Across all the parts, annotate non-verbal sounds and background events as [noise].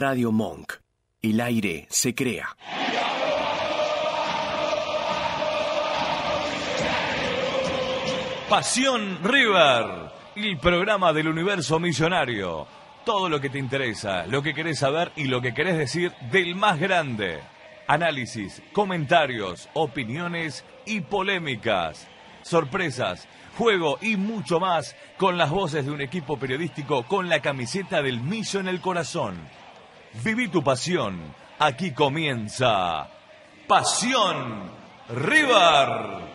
Radio Monk. El aire se crea. Pasión River, el programa del universo millonario. Todo lo que te interesa, lo que querés saber y lo que querés decir del más grande. Análisis, comentarios, opiniones y polémicas. Sorpresas, juego y mucho más con las voces de un equipo periodístico con la camiseta del millo en el corazón. Viví tu pasión. Aquí comienza Pasión River.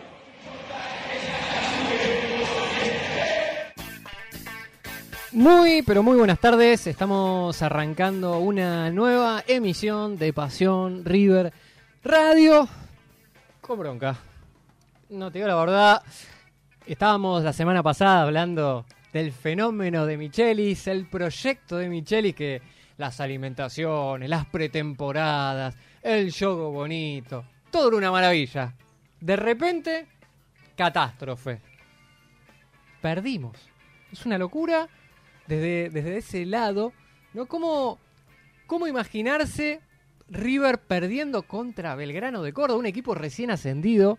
Muy, pero muy buenas tardes. Estamos arrancando una nueva emisión de Pasión River Radio. Con bronca. No te digo la verdad. Estábamos la semana pasada hablando del fenómeno de Michelis, el proyecto de Michelis que las alimentaciones, las pretemporadas, el juego bonito, todo era una maravilla. De repente, catástrofe. Perdimos. Es una locura desde, desde ese lado, ¿no? ¿Cómo, ¿Cómo imaginarse River perdiendo contra Belgrano de Córdoba, un equipo recién ascendido,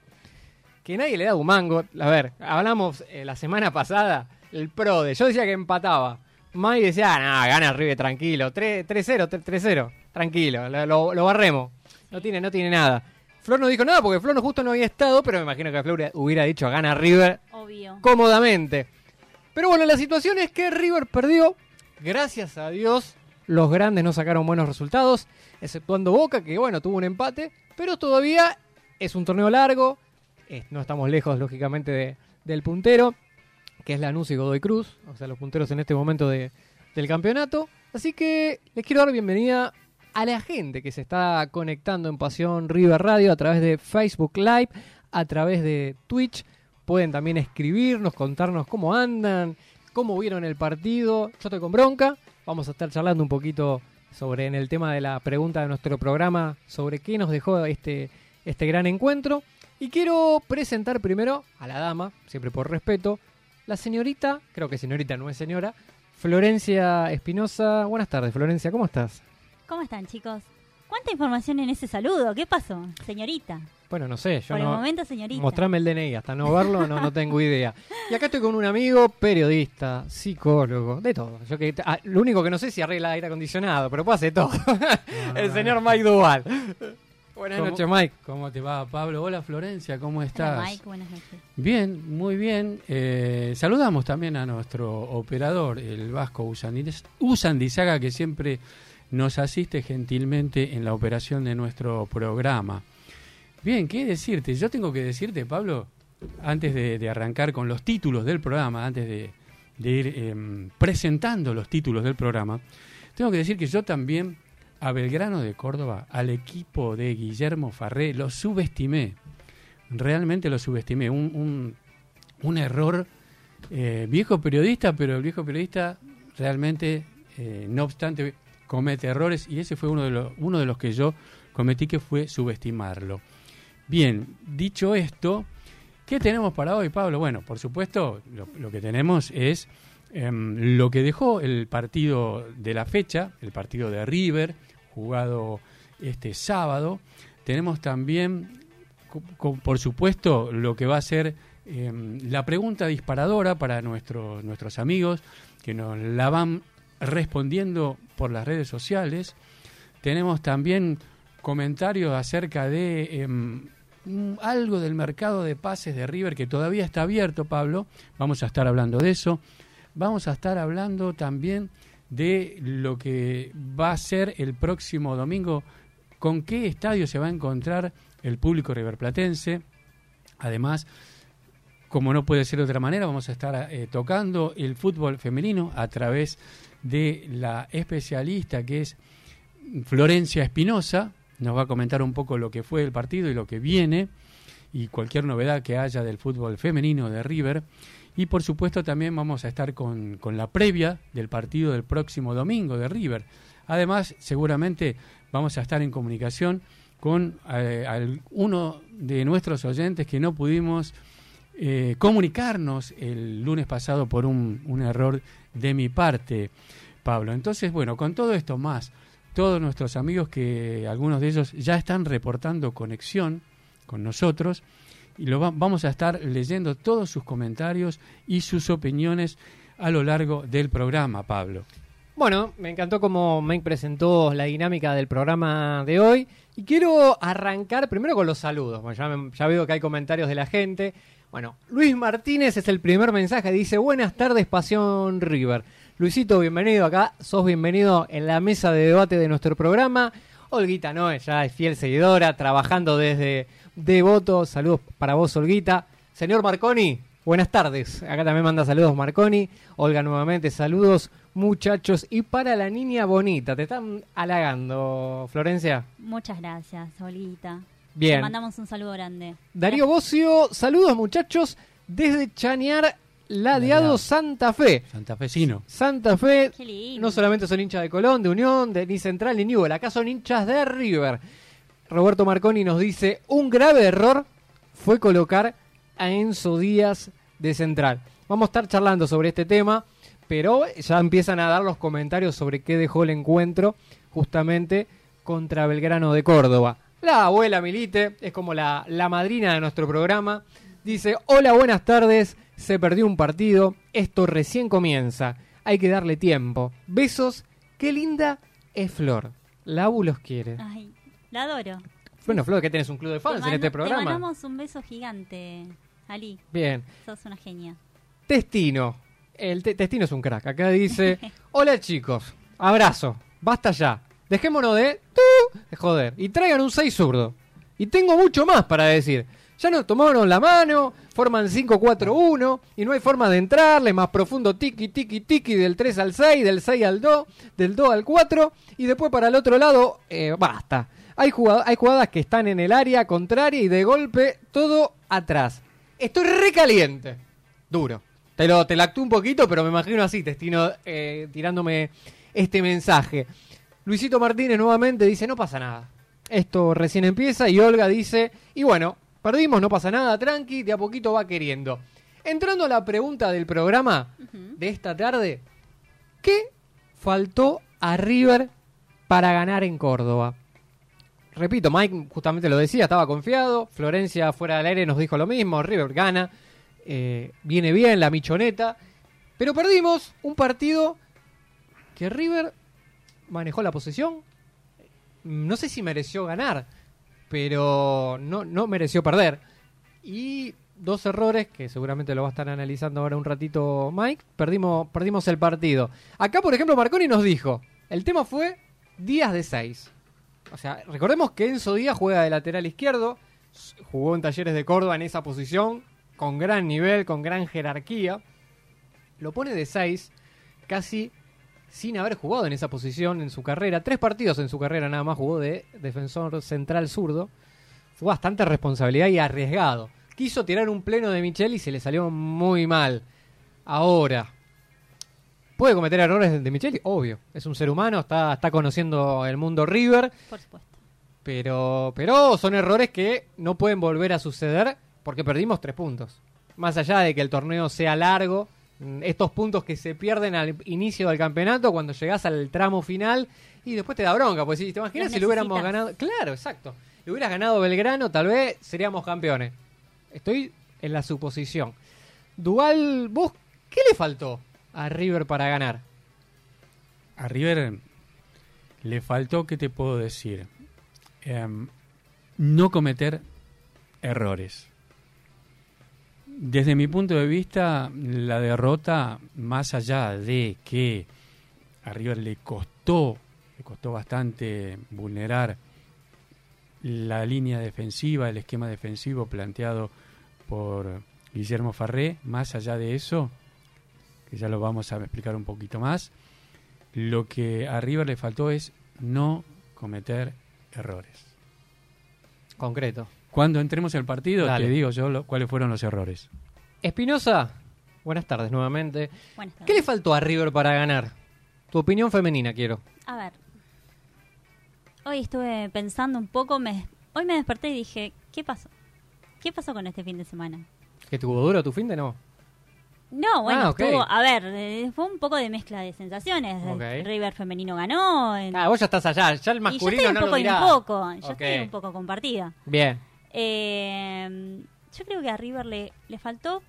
que nadie le da un mango? A ver, hablamos eh, la semana pasada, el pro de, yo decía que empataba. May decía, ah, no, gana River tranquilo, 3-0, 3-0, tranquilo, lo, lo, barremos. No tiene, no tiene nada. Flor no dijo nada porque Flor no justo no había estado, pero me imagino que Flor hubiera dicho gana River Obvio. cómodamente. Pero bueno, la situación es que River perdió. Gracias a Dios, los grandes no sacaron buenos resultados, exceptuando Boca, que bueno, tuvo un empate, pero todavía es un torneo largo. no estamos lejos, lógicamente, de, del puntero, que es Lanús y Godoy Cruz, o sea, los punteros en este momento de, del campeonato. Así que les quiero dar bienvenida a la gente que se está conectando en Pasión River Radio a través de Facebook Live, a través de Twitch Pueden también escribirnos, contarnos cómo andan, cómo vieron el partido. Yo estoy con bronca. Vamos a estar charlando un poquito sobre en el tema de la pregunta de nuestro programa sobre qué nos dejó este, este gran encuentro. Y quiero presentar primero a la dama, siempre por respeto, la señorita, creo que señorita no es señora, Florencia Espinosa. Buenas tardes, Florencia, ¿cómo estás? ¿Cómo están, chicos? ¿Cuánta información en ese saludo? ¿Qué pasó, señorita? Bueno, no sé, yo Por no. el momento, señorita. Mostrame el DNI, hasta no verlo no, no tengo idea. Y acá estoy con un amigo periodista, psicólogo, de todo. Yo que, ah, lo único que no sé es si arregla aire acondicionado, pero puede hacer todo. [laughs] el señor Mike Duval. Buenas ¿Cómo- noches, Mike. ¿Cómo te va, Pablo? Hola, Florencia, ¿cómo estás? Hola, Mike, buenas noches. Bien, muy bien. Eh, saludamos también a nuestro operador, el Vasco Usandiz- Usandizaga, que siempre nos asiste gentilmente en la operación de nuestro programa. Bien, ¿qué decirte? Yo tengo que decirte, Pablo, antes de, de arrancar con los títulos del programa, antes de, de ir em, presentando los títulos del programa, tengo que decir que yo también a Belgrano de Córdoba, al equipo de Guillermo Farré, lo subestimé. Realmente lo subestimé. Un, un, un error eh, viejo periodista, pero el viejo periodista realmente, eh, no obstante, comete errores y ese fue uno de, los, uno de los que yo cometí, que fue subestimarlo. Bien, dicho esto, ¿qué tenemos para hoy, Pablo? Bueno, por supuesto, lo, lo que tenemos es em, lo que dejó el partido de la fecha, el partido de River, jugado este sábado. Tenemos también, por supuesto, lo que va a ser em, la pregunta disparadora para nuestros nuestros amigos que nos la van respondiendo por las redes sociales. Tenemos también comentarios acerca de em, algo del mercado de pases de River que todavía está abierto, Pablo. Vamos a estar hablando de eso. Vamos a estar hablando también de lo que va a ser el próximo domingo, con qué estadio se va a encontrar el público riverplatense. Además, como no puede ser de otra manera, vamos a estar eh, tocando el fútbol femenino a través de la especialista que es Florencia Espinosa. Nos va a comentar un poco lo que fue el partido y lo que viene y cualquier novedad que haya del fútbol femenino de River. Y por supuesto también vamos a estar con, con la previa del partido del próximo domingo de River. Además, seguramente vamos a estar en comunicación con eh, uno de nuestros oyentes que no pudimos eh, comunicarnos el lunes pasado por un, un error de mi parte, Pablo. Entonces, bueno, con todo esto más, todos nuestros amigos que algunos de ellos ya están reportando conexión con nosotros y lo va- vamos a estar leyendo todos sus comentarios y sus opiniones a lo largo del programa, Pablo. Bueno, me encantó cómo Mike presentó la dinámica del programa de hoy. Y quiero arrancar primero con los saludos. Ya veo que hay comentarios de la gente. Bueno, Luis Martínez es el primer mensaje. Dice, buenas tardes, Pasión River. Luisito, bienvenido acá. Sos bienvenido en la mesa de debate de nuestro programa. Olguita Noé ya es fiel seguidora, trabajando desde Devoto. Saludos para vos, Olguita. Señor Marconi, buenas tardes. Acá también manda saludos Marconi. Olga nuevamente, saludos muchachos. Y para la niña bonita, te están halagando, Florencia. Muchas gracias, Olita. Bien. Te mandamos un saludo grande. Darío Bocio, saludos muchachos desde Chanear Ladeado. Santa Fe. Santa Fe Qué lindo. no solamente son hinchas de Colón, de Unión, de ni Central ni Newell, acá son hinchas de River. Roberto Marconi nos dice, un grave error fue colocar a Enzo Díaz de Central. Vamos a estar charlando sobre este tema, pero ya empiezan a dar los comentarios sobre qué dejó el encuentro justamente contra Belgrano de Córdoba. La abuela Milite es como la, la madrina de nuestro programa. Dice, hola, buenas tardes, se perdió un partido, esto recién comienza, hay que darle tiempo. Besos, qué linda es Flor. La ABU los quiere. Ay, la adoro. Bueno, Flor, que tenés un club de fans Te en este Te programa. mandamos un beso gigante, Ali. Bien. Sos una genia. Testino. El te- Testino es un crack. Acá dice, [laughs] hola chicos, abrazo, basta ya. Dejémonos de, tú, de joder. Y traigan un 6 zurdo. Y tengo mucho más para decir. Ya nos tomaron la mano, forman 5-4-1 y no hay forma de entrarle, más profundo tiki tiki tiki del 3 al 6, del 6 al 2, del 2 al 4 y después para el otro lado, eh, basta. Hay, jugad- hay jugadas que están en el área contraria y de golpe todo atrás. Estoy recaliente. Duro. Te lo, te la actúo un poquito, pero me imagino así, Testino, eh, tirándome este mensaje. Luisito Martínez nuevamente dice, no pasa nada. Esto recién empieza y Olga dice, y bueno, perdimos, no pasa nada, tranqui, de a poquito va queriendo. Entrando a la pregunta del programa de esta tarde, ¿qué faltó a River para ganar en Córdoba? Repito, Mike justamente lo decía, estaba confiado, Florencia fuera del aire nos dijo lo mismo, River gana, eh, viene bien la michoneta, pero perdimos un partido que River manejó la posesión, no sé si mereció ganar, pero no, no mereció perder. Y dos errores, que seguramente lo va a estar analizando ahora un ratito Mike, perdimos, perdimos el partido. Acá, por ejemplo, Marconi nos dijo, el tema fue días de seis. O sea, recordemos que Enzo Díaz juega de lateral izquierdo, jugó en Talleres de Córdoba en esa posición, con gran nivel, con gran jerarquía. Lo pone de 6, casi sin haber jugado en esa posición en su carrera. Tres partidos en su carrera nada más jugó de defensor central zurdo. Fue bastante responsabilidad y arriesgado. Quiso tirar un pleno de Michel y se le salió muy mal. Ahora, ¿puede cometer errores de Micheli? Obvio. Es un ser humano, está, está conociendo el mundo River. Por supuesto. Pero, pero son errores que no pueden volver a suceder porque perdimos tres puntos. Más allá de que el torneo sea largo, mm, estos puntos que se pierden al inicio del campeonato, cuando llegás al tramo final, y después te da bronca, pues si te imaginas si lo hubiéramos ganado. Claro, exacto. Si hubieras ganado Belgrano, tal vez seríamos campeones. Estoy en la suposición. Dual, ¿vos qué le faltó a River para ganar? A River le faltó, ¿qué te puedo decir? Em, no cometer errores. Desde mi punto de vista, la derrota, más allá de que a River le costó, le costó bastante vulnerar la línea defensiva, el esquema defensivo planteado por Guillermo Farré, más allá de eso, que ya lo vamos a explicar un poquito más, lo que a River le faltó es no cometer errores. Concreto. Cuando entremos al partido, Dale. te digo yo lo- cuáles fueron los errores. Espinosa, buenas tardes nuevamente. Buenas ¿Qué tardes. le faltó a River para ganar? Tu opinión femenina quiero. A ver. Hoy estuve pensando un poco. Me, hoy me desperté y dije, ¿qué pasó? ¿Qué pasó con este fin de semana? ¿Que tuvo duro tu fin de no? No, bueno, Ah, estuvo, a ver, eh, fue un poco de mezcla de sensaciones. River femenino ganó. en- Ah, vos ya estás allá, ya el y yo masculino estoy un no poco lo un poco, yo Ok. estoy un poco compartida. Bien. Eh, yo creo que a River le, le faltó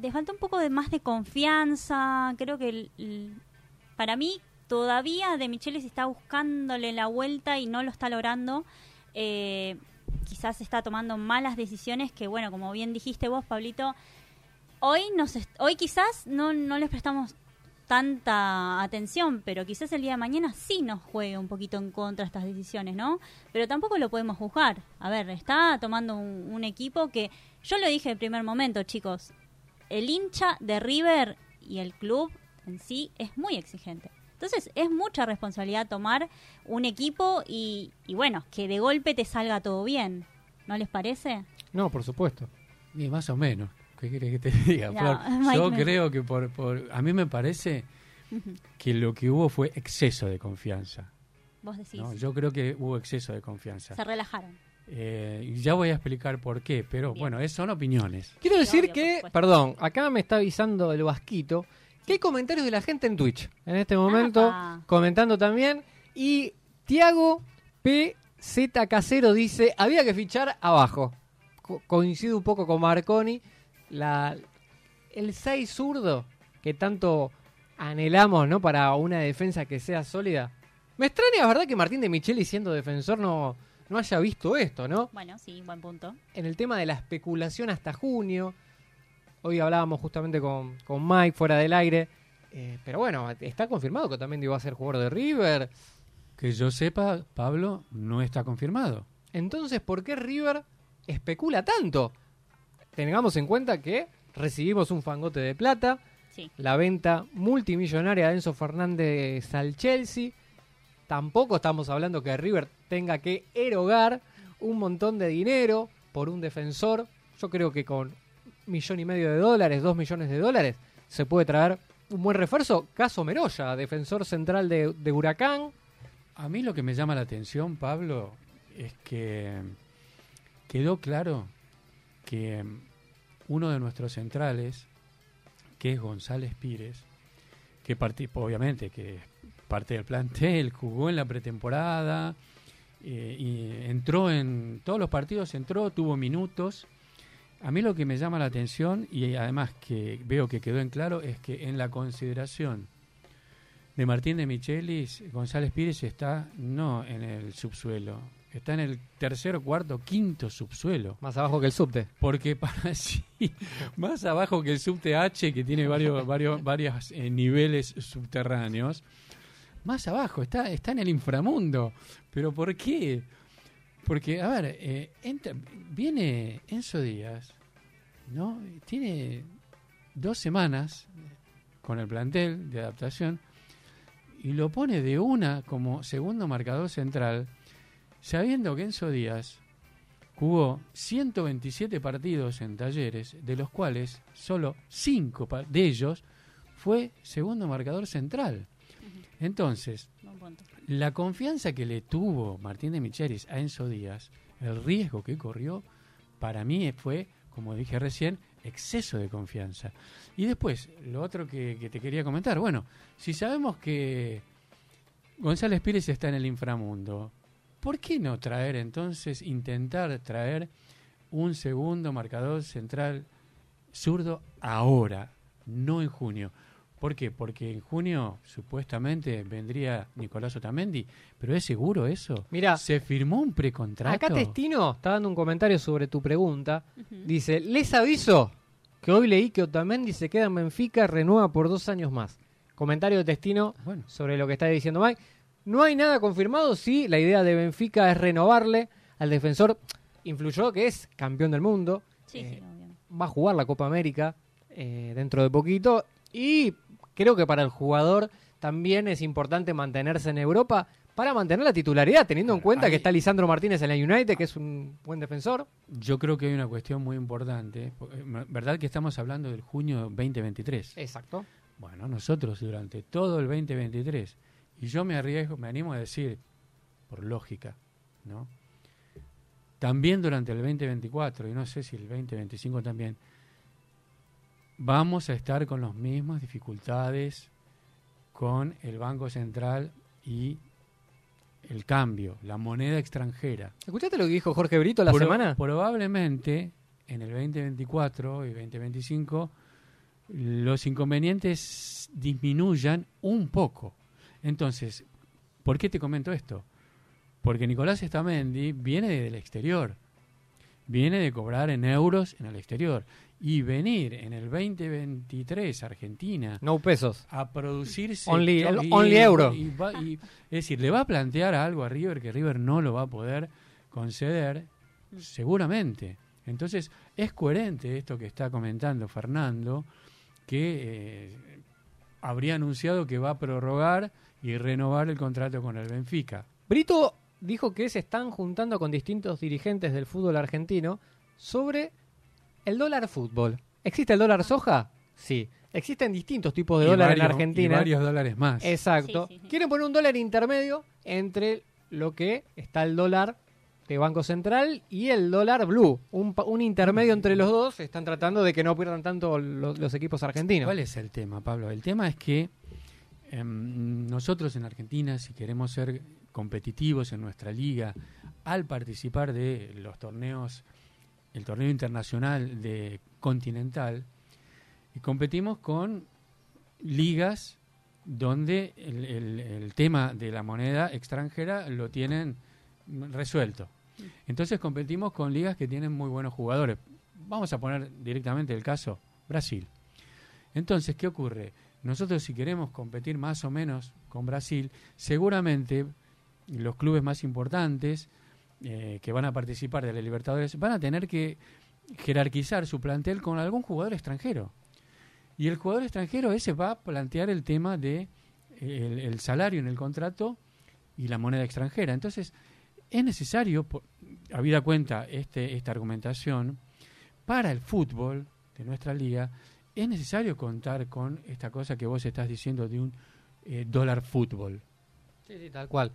le faltó un poco de más de confianza. Creo que el- el- para mí todavía De Michelis está buscándole la vuelta y no lo está logrando. Eh, quizás está tomando malas decisiones que, bueno, como bien dijiste vos, Pablito, hoy, nos hoy quizás no, no les prestamos tanta atención, pero quizás el día de mañana sí nos juegue un poquito en contra estas decisiones, ¿no? Pero tampoco lo podemos juzgar. A ver, está tomando un, equipo que, yo lo dije en primer momento, chicos, el hincha de River y el club en sí es muy exigente. Entonces es mucha responsabilidad tomar un equipo y, y bueno, que de golpe te salga todo bien. ¿No les parece? No, por supuesto. Y más o menos. ¿Qué querés que te [laughs] diga, No, Flor? [laughs] Mike, Yo me- creo que por, por... A mí me parece que lo que hubo fue exceso de confianza. Vos decís. ¿no? Yo creo que hubo exceso de confianza. Se relajaron. Eh, ya voy a explicar por qué, pero Bien. bueno, es, son opiniones. Quiero decir obvio, que, perdón, acá me está avisando el Vasquito que hay comentarios de la gente en Twitch en este momento, Apa. comentando también. Y Tiago PZ Casero dice: había que fichar abajo. Co- coincido un poco con Marconi. La, el 6 zurdo que tanto anhelamos ¿no? para una defensa que sea sólida. Me extraña, ¿verdad? Que Martín de Micheli, siendo defensor, no, no haya visto esto, ¿no? Bueno, sí, buen punto. en el tema de la especulación hasta junio. Hoy hablábamos justamente con, con Mike fuera del aire. Eh, pero bueno, está confirmado que también iba a ser jugador de River. Que yo sepa, Pablo no está confirmado. Entonces, ¿por qué River especula tanto? Tengamos en cuenta que recibimos un fangote de plata, Sí. la venta multimillonaria de Enzo Fernández al Chelsea. Tampoco estamos hablando que River tenga que erogar un montón de dinero por un defensor. Yo creo que con millón y medio de dólares, dos millones de dólares, se puede traer un buen refuerzo. Caso Meroya, defensor central de, de Huracán. A mí lo que me llama la atención, Pablo, es que quedó claro que uno de nuestros centrales, que es González Pires, que obviamente que es parte del plantel, [laughs] jugó en la pretemporada, eh, y entró en todos los partidos, entró, tuvo minutos. A mí lo que me llama la atención, y además que veo que quedó en claro, es que en la consideración de Martín de Michelis, González Pires está no en el subsuelo, está en el tercer, cuarto, quinto subsuelo. Más abajo que el subte. Porque para [laughs] sí, más abajo que el subte H, que tiene varios, varios varios eh, niveles subterráneos, más abajo, está, está en el inframundo. ¿Pero por qué? Porque, a ver, eh, entra- viene Enzo Díaz, ¿no? Tiene dos semanas con el plantel de adaptación y lo pone de una como segundo marcador central, sabiendo que Enzo Díaz jugó 127 partidos en talleres, de los cuales solo 5 pa- de ellos fue segundo marcador central. Entonces, la confianza que le tuvo Martín de Michelis a Enzo Díaz, el riesgo que corrió, para mí fue, como dije recién, exceso de confianza. Y después, lo otro que, que te quería comentar, bueno, si sabemos que González Pires está en el inframundo, ¿por qué no traer entonces, intentar traer un segundo marcador central zurdo ahora, no en junio? ¿Por qué? Porque en junio supuestamente vendría Nicolás Otamendi, pero ¿es seguro eso? Mira, ¿Se firmó un precontrato? Acá Testino está dando un comentario sobre tu pregunta. Dice, les aviso que hoy leí que Otamendi se queda en Benfica, renueva por dos años más. Comentario de Testino Bueno, sobre lo que está diciendo Mike. No hay nada confirmado, sí, la idea de Benfica es renovarle al defensor. Influyó que es campeón del mundo, Sí, Eh, sí, va a jugar la Copa América eh, dentro de poquito y creo que para el jugador también es importante mantenerse en Europa para mantener la titularidad, teniendo en cuenta ahí- que está Lisandro Martínez en la United, que es un buen defensor. yo creo que hay una cuestión muy importante. porque, ¿Verdad que estamos hablando del junio 2023? Exacto. Bueno, nosotros durante todo el 2023, y yo me arriesgo, me animo a decir, por lógica, ¿no? También durante el 2024, y no sé si el 2025 también, vamos a estar con las mismas dificultades con el Banco Central y el cambio, la moneda extranjera. ¿Escuchaste lo que dijo Jorge Brito la Pro- semana? Probablemente en el 2024 y 2025 los inconvenientes disminuyan un poco. Entonces, ¿por qué te comento esto? Porque Nicolás Estamendi viene del exterior, viene de cobrar en euros en el exterior y venir en el 2023 a Argentina No pesos. a producirse Only- y- only euro. y va- y- es decir, le va a plantear algo a River que River no lo va a poder conceder, seguramente. Entonces, es coherente esto que está comentando Fernando, que eh, habría anunciado que va a prorrogar y renovar el contrato con el Benfica. Brito dijo que se están juntando con distintos dirigentes del fútbol argentino sobre el dólar fútbol. ¿Existe el dólar soja? Sí. Existen distintos tipos de Y dólar en Argentina. Y varios dólares más. Exacto. Sí, sí, sí. Quieren poner un dólar intermedio entre lo que está el dólar de Banco Central y el dólar blue. Un, pa- un intermedio entre los dos. Están tratando de que no pierdan tanto lo- los equipos argentinos. ¿Cuál es el tema, Pablo? El tema es que em, nosotros en Argentina, si queremos ser competitivos en nuestra liga, al participar de los torneos, el torneo internacional de Continental, y competimos con ligas donde el, tema de la moneda extranjera lo tienen resuelto. Entonces competimos con ligas que tienen muy buenos jugadores. Vamos a poner directamente el caso Brasil. Entonces, ¿qué ocurre? Nosotros si queremos competir más o menos con Brasil, seguramente los clubes más importantes eh, que van a participar de la Libertadores van a tener que jerarquizar su plantel con algún jugador extranjero. Y el jugador extranjero ese va a plantear el tema de eh, el, salario en el contrato y la moneda extranjera. Entonces, es necesario, por- habida cuenta este, esta argumentación, para el fútbol de nuestra liga, es necesario contar con esta cosa que vos estás diciendo de un eh, dólar fútbol. Sí, sí, tal cual.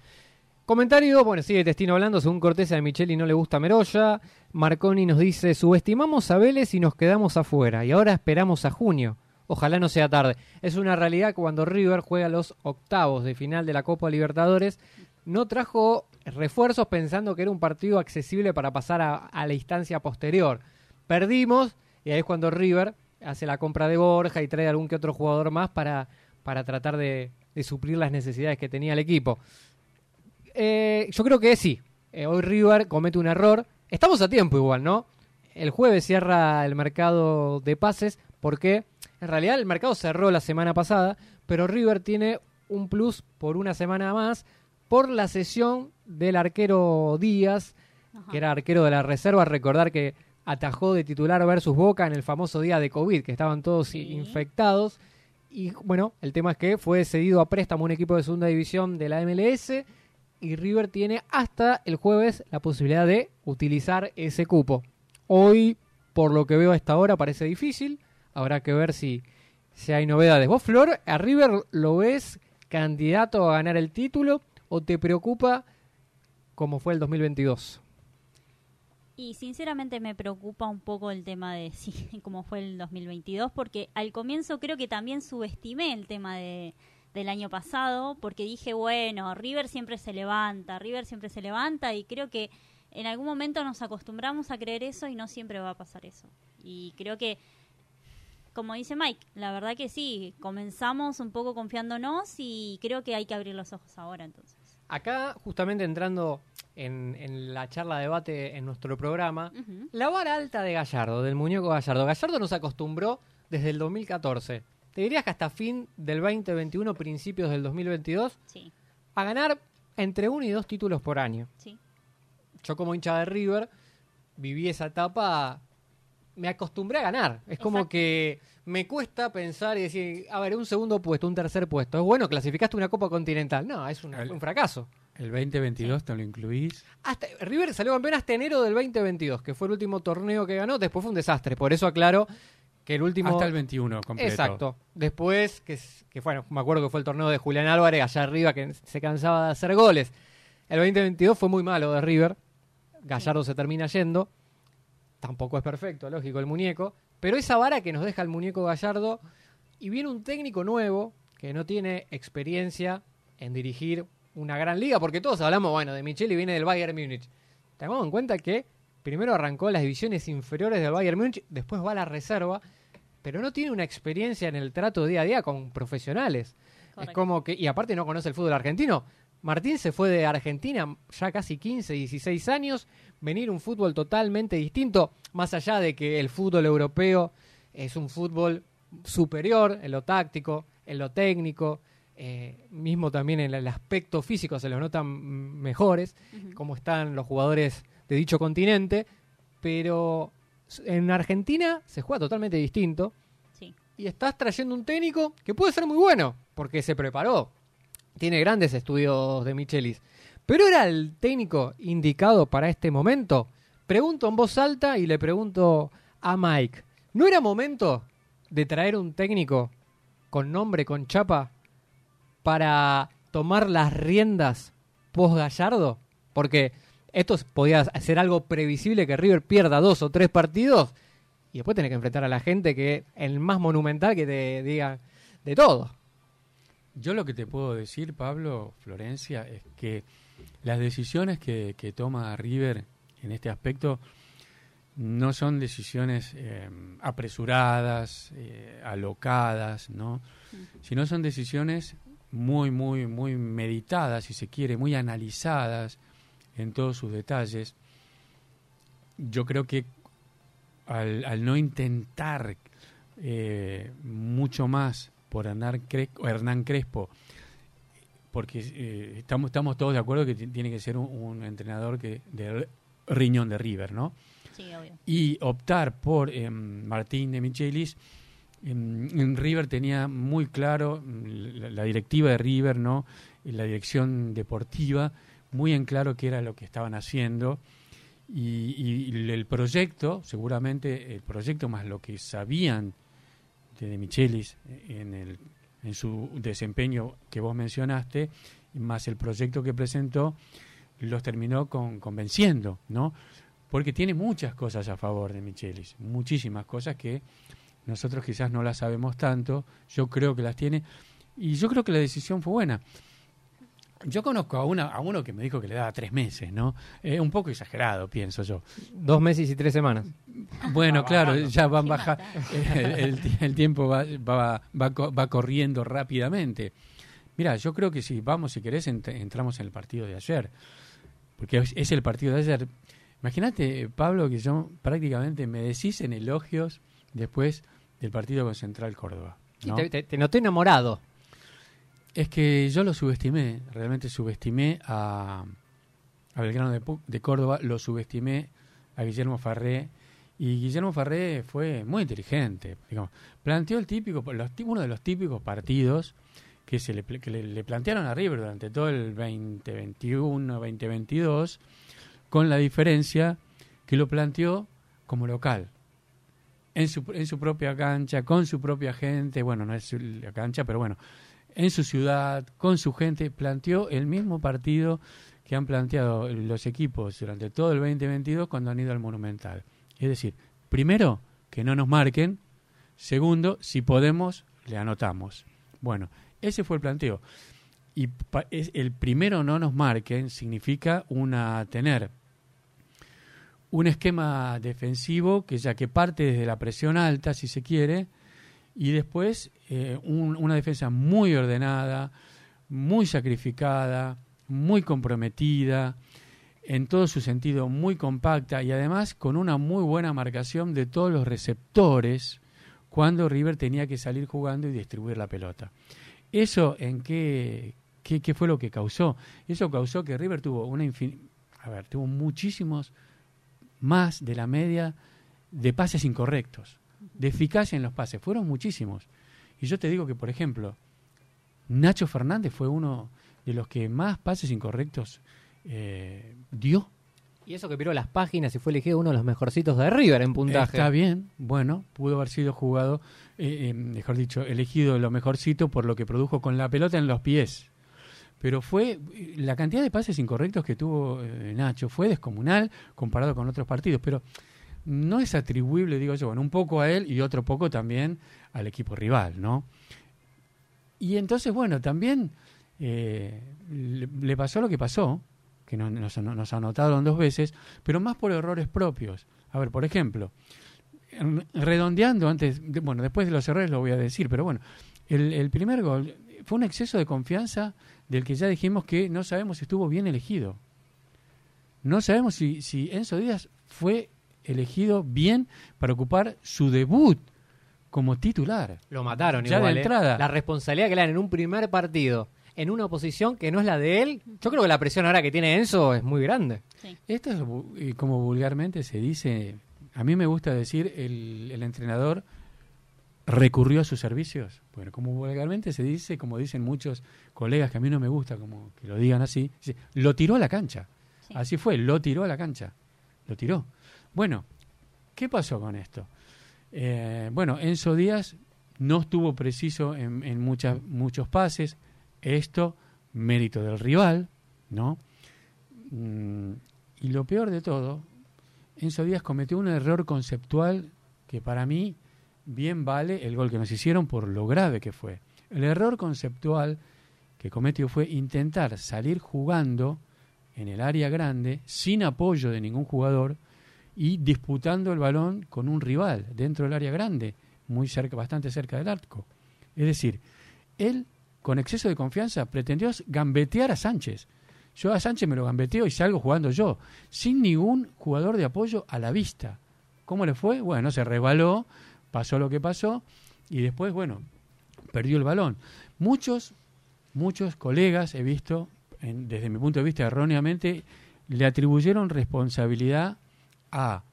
Comentario, bueno, sigue Testino hablando, según Corteza de Micheli no le gusta Meroya. Marconi nos dice, subestimamos a Vélez y nos quedamos afuera, y ahora esperamos a junio. Ojalá no sea tarde. Es una realidad cuando River juega los octavos de final de la Copa Libertadores, no trajo refuerzos pensando que era un partido accesible para pasar a, a la instancia posterior. Perdimos, y ahí es cuando River hace la compra de Borja y trae algún que otro jugador más para, para tratar de, de suplir las necesidades que tenía el equipo. Eh, yo creo que sí. Eh, hoy River comete un error. Estamos a tiempo igual, ¿no? El jueves cierra el mercado de pases porque en realidad el mercado cerró la semana pasada, pero River tiene un plus por una semana más por la sesión del arquero Díaz, Ajá. que era arquero de la reserva. Recordar que atajó de titular versus Boca en el famoso día de COVID, que estaban todos Sí. infectados. Y bueno, el tema es que fue cedido a préstamo un equipo de segunda división de la MLS y River tiene hasta el jueves la posibilidad de utilizar ese cupo. Hoy, por lo que veo a esta hora, parece difícil. Habrá que ver si, si hay novedades. ¿Vos, Flor, a River lo ves candidato a ganar el título o te preocupa como fue el 2022? Y sinceramente me preocupa un poco el tema de [laughs] sí, cómo fue el 2022, porque al comienzo creo que también subestimé el tema de, del año pasado, porque dije, bueno, River siempre se levanta, River siempre se levanta, y creo que en algún momento nos acostumbramos a creer eso y no siempre va a pasar eso. Y creo que, como dice Mike, la verdad que sí, comenzamos un poco confiándonos y creo que hay que abrir los ojos ahora entonces. Acá, justamente entrando en, en la charla debate en nuestro programa. La vara alta de Gallardo, del muñeco Gallardo. Gallardo nos acostumbró desde el 2014. Te dirías que hasta fin del 2021, principios del 2022, Sí, a ganar entre uno y dos títulos por año. sí. Yo como hincha de River viví esa etapa, me acostumbré a ganar. Es como Exacto. que me cuesta pensar y decir, a ver, un segundo puesto, un tercer puesto. Es bueno, clasificaste una Copa Continental. No, es una- El- un fracaso. El 2022 te lo incluís. Hasta, River salió campeón hasta enero del 2022, que fue el último torneo que ganó. Después fue un desastre. Por eso aclaro que el último. Hasta el 21 completo. Exacto. Después, que, que bueno, me acuerdo que fue el torneo de Julián Álvarez allá arriba, que se cansaba de hacer goles. El 2022 fue muy malo de River. Gallardo se termina yendo. Tampoco es perfecto, lógico, el muñeco, pero esa vara que nos deja el muñeco Gallardo y viene un técnico nuevo que no tiene experiencia en dirigir una gran liga, porque todos hablamos, bueno, de Micheli viene del Bayern Múnich. Tengamos en cuenta que primero arrancó las divisiones inferiores del Bayern Múnich, después va a la reserva, pero no tiene una experiencia en el trato día a día con profesionales. Es como que, y aparte no conoce el fútbol argentino. Martín se fue de Argentina ya casi 15, 16 años, venir un fútbol totalmente distinto, más allá de que el fútbol europeo es un fútbol superior en lo táctico, en lo técnico, eh, mismo también en el aspecto físico se los notan mejores, como están los jugadores de dicho continente, pero en Argentina se juega totalmente distinto Sí. y estás trayendo un técnico que puede ser muy bueno, porque se preparó. Tiene grandes estudios de Michelis. Pero era el técnico indicado para este momento. Pregunto en voz alta y le pregunto a Mike. ¿No era momento de traer un técnico con nombre, con chapa, para tomar las riendas post Gallardo? Porque esto podía ser algo previsible que River pierda dos o tres partidos y después tener que enfrentar a la gente que el más monumental que te diga de todo. Yo lo que te puedo decir, Pablo, Florencia, es que las decisiones que, que toma River en este aspecto no son decisiones eh, apresuradas, eh, alocadas, ¿no? Sino son decisiones muy, muy, muy meditadas, si se quiere, muy analizadas en todos sus detalles. Yo creo que al, al no intentar eh, mucho más por Hernán, Crespo, porque eh, estamos, estamos todos de acuerdo que ti- tiene que ser un, un entrenador que de riñón de River, ¿no? Sí, obvio. y optar por em, Martín de Michelis, em, en River tenía muy claro mm, la, la directiva de River, ¿no? La dirección deportiva, muy en claro qué era lo que estaban haciendo. Y, y el proyecto, seguramente el proyecto más lo que sabían de, Michelis en, el, en su desempeño que vos mencionaste, más el proyecto que presentó, los terminó con, convenciendo, ¿no? porque tiene muchas cosas a favor de Michelis, muchísimas cosas que nosotros quizás no las sabemos tanto, yo creo que las tiene, y yo creo que la decisión fue buena. Yo conozco a, una, a uno que me dijo que le daba tres meses, ¿no? Eh, un poco exagerado, pienso yo. Dos meses y tres semanas. Bueno, claro, ya van baja, [laughs] el, el- el tiempo va, va, va, co- va corriendo rápidamente. Mira, yo creo que si vamos, si querés, ent- entramos en el partido de ayer, porque es, es el partido de ayer. Imagínate, Pablo, que yo prácticamente me decís en elogios después del partido con Central Córdoba. Sí, ¿no? te, te- te noté enamorado. Es que yo lo subestimé, realmente subestimé a, a Belgrano de, de Córdoba, lo subestimé a Guillermo Farré, y Guillermo Farré fue muy inteligente. Digamos. Planteó el típico, uno de los típicos partidos que, se le, que le, plantearon a River durante todo el 2021, 2022, con la diferencia que lo planteó como local. En su, en su propia cancha, con su propia gente, bueno, no es la cancha, pero bueno, en su ciudad, con su gente, planteó el mismo partido que han planteado los equipos durante todo el 2022 cuando han ido al Monumental. Es decir, primero, que no nos marquen, segundo, si podemos, le anotamos. Bueno, ese fue el planteo. Y es, el primero no nos marquen significa una tener un esquema defensivo que ya que parte desde la presión alta, si se quiere, y después eh, un- una defensa muy ordenada, muy sacrificada, muy comprometida, en todo su sentido muy compacta y además con una muy buena marcación de todos los receptores cuando River tenía que salir jugando y distribuir la pelota. ¿Eso en qué, qué, qué fue lo que causó? Eso causó que River tuvo una infin- a ver, tuvo muchísimos más de la media de pases incorrectos, de eficacia en los pases. Fueron muchísimos. Y yo te digo que, por ejemplo, Nacho Fernández fue uno de los que más pases incorrectos eh, dio. Y eso que piró las páginas y fue elegido uno de los mejorcitos de River en puntaje. Está bien, bueno, pudo haber sido jugado, eh, eh, mejor dicho, elegido lo mejorcito por lo que produjo con la pelota en los pies. Pero fue la cantidad de pases incorrectos que tuvo eh, Nacho fue descomunal comparado con otros partidos. Pero no es atribuible, digo yo, bueno, un poco a él y otro poco también al equipo rival, ¿no? Y entonces, bueno, también eh, le, pasó lo que pasó, que no- nos, nos anotaron dos veces, pero más por errores propios. A ver, por ejemplo, redondeando antes, bueno, después de los errores lo voy a decir, pero bueno, el, el primer gol fue un exceso de confianza del que ya dijimos que no sabemos si estuvo bien elegido. No sabemos si, si Enzo Díaz fue elegido bien para ocupar su debut como titular. Lo mataron Ya de igual, ¿eh? entrada. La responsabilidad que le dan en un primer partido, en una posición que no es la de él. Yo creo que la presión ahora que tiene Enzo es muy grande. Sí. Esto es como vulgarmente se dice, a mí me gusta decir, el, el entrenador recurrió a sus servicios. Bueno, como vulgarmente se dice, como dicen muchos colegas que a mí no me gusta como que lo digan así, dice, lo tiró a la cancha. Sí. Así fue, lo tiró a la cancha. Lo tiró. Bueno, ¿qué pasó con esto? Eh, bueno, Enzo Díaz no estuvo preciso en, muchos pases. Esto, mérito del rival, ¿no? Mm, y lo peor de todo, Enzo Díaz cometió un error conceptual que para mí bien vale el gol que nos hicieron por lo grave que fue. El error conceptual que cometió fue intentar salir jugando en el área grande sin apoyo de ningún jugador y disputando el balón con un rival dentro del área grande, muy cerca, bastante cerca del arco. Es decir, él con exceso de confianza pretendió gambetear a Sánchez. Yo a Sánchez me lo gambeteo y salgo jugando yo, sin ningún jugador de apoyo a la vista. ¿Cómo le fue? Bueno, se resbaló, pasó lo que pasó y después, bueno, perdió el balón. Muchos, muchos colegas he visto, en- desde mi punto de vista erróneamente, le atribuyeron responsabilidad a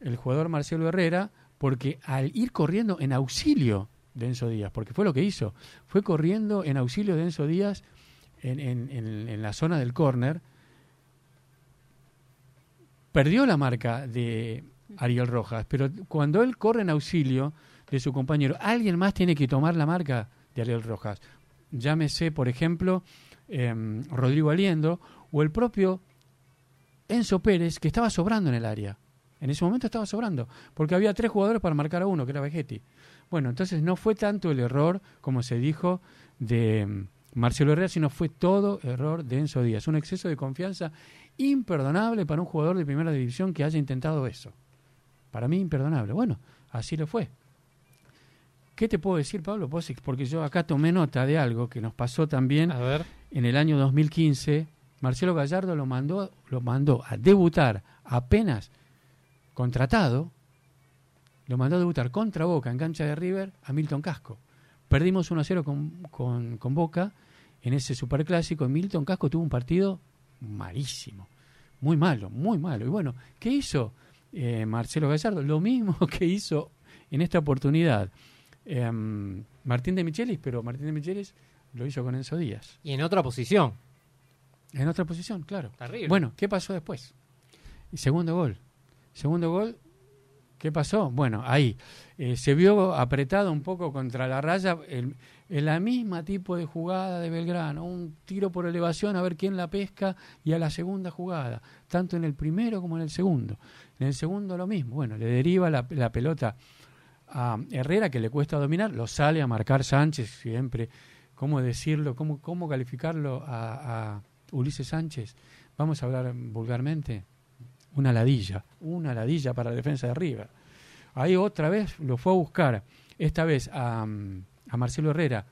el jugador Marcelo Herrera porque al ir corriendo en auxilio de Enzo Díaz, porque fue lo que hizo, fue corriendo en auxilio de Enzo Díaz en, en- en- la zona del córner, perdió la marca de Ariel Rojas, pero cuando él corre en auxilio de su compañero, alguien más tiene que tomar la marca de Ariel Rojas. Llámese, por ejemplo, em, Rodrigo Aliendo o el propio Enzo Pérez, que estaba sobrando en el área. En ese momento estaba sobrando, porque había tres jugadores para marcar a uno, que era Vegetti. Bueno, entonces no fue tanto el error, como se dijo, de mm, Marcelo Herrera, sino fue todo error de Enzo Díaz. Un exceso de confianza imperdonable para un jugador de primera división que haya intentado eso. Para mí, imperdonable. Bueno, así lo fue. ¿Qué te puedo decir, Pablo? Vos ex- Porque yo acá tomé nota de algo que nos pasó también A ver. en el año 2015. Marcelo Gallardo lo mandó, lo mandó a debutar apenas contratado, lo mandó a debutar contra Boca en cancha de River a Milton Casco. Perdimos 1 a 0 con, con, con Boca en ese superclásico. Milton Casco tuvo un partido malísimo, muy malo, muy malo. Y bueno, ¿qué hizo eh, Marcelo Gallardo? Lo mismo [laughs] que hizo en esta oportunidad em, Martín de Michelis, pero Martín de Michelis lo hizo con Enzo Díaz. Y en otra posición. En otra posición, claro. Terrible. Bueno, ¿qué pasó después? Y segundo gol. Segundo gol, ¿qué pasó? Bueno, ahí eh, se vio apretado un poco contra la raya el, en la misma tipo de jugada de Belgrano, un tiro por elevación a ver quién la pesca y a la segunda jugada, tanto en el primero como en el segundo. En el segundo lo mismo, bueno, le deriva la, la pelota a Herrera que le cuesta dominar, lo sale a marcar Sánchez siempre. ¿Cómo decirlo? ¿Cómo, cómo calificarlo a, a Ulises Sánchez? Vamos a hablar vulgarmente. Una ladilla, una ladilla para la defensa de River. Ahí otra vez lo fue a buscar, esta vez a, Marcelo Herrera.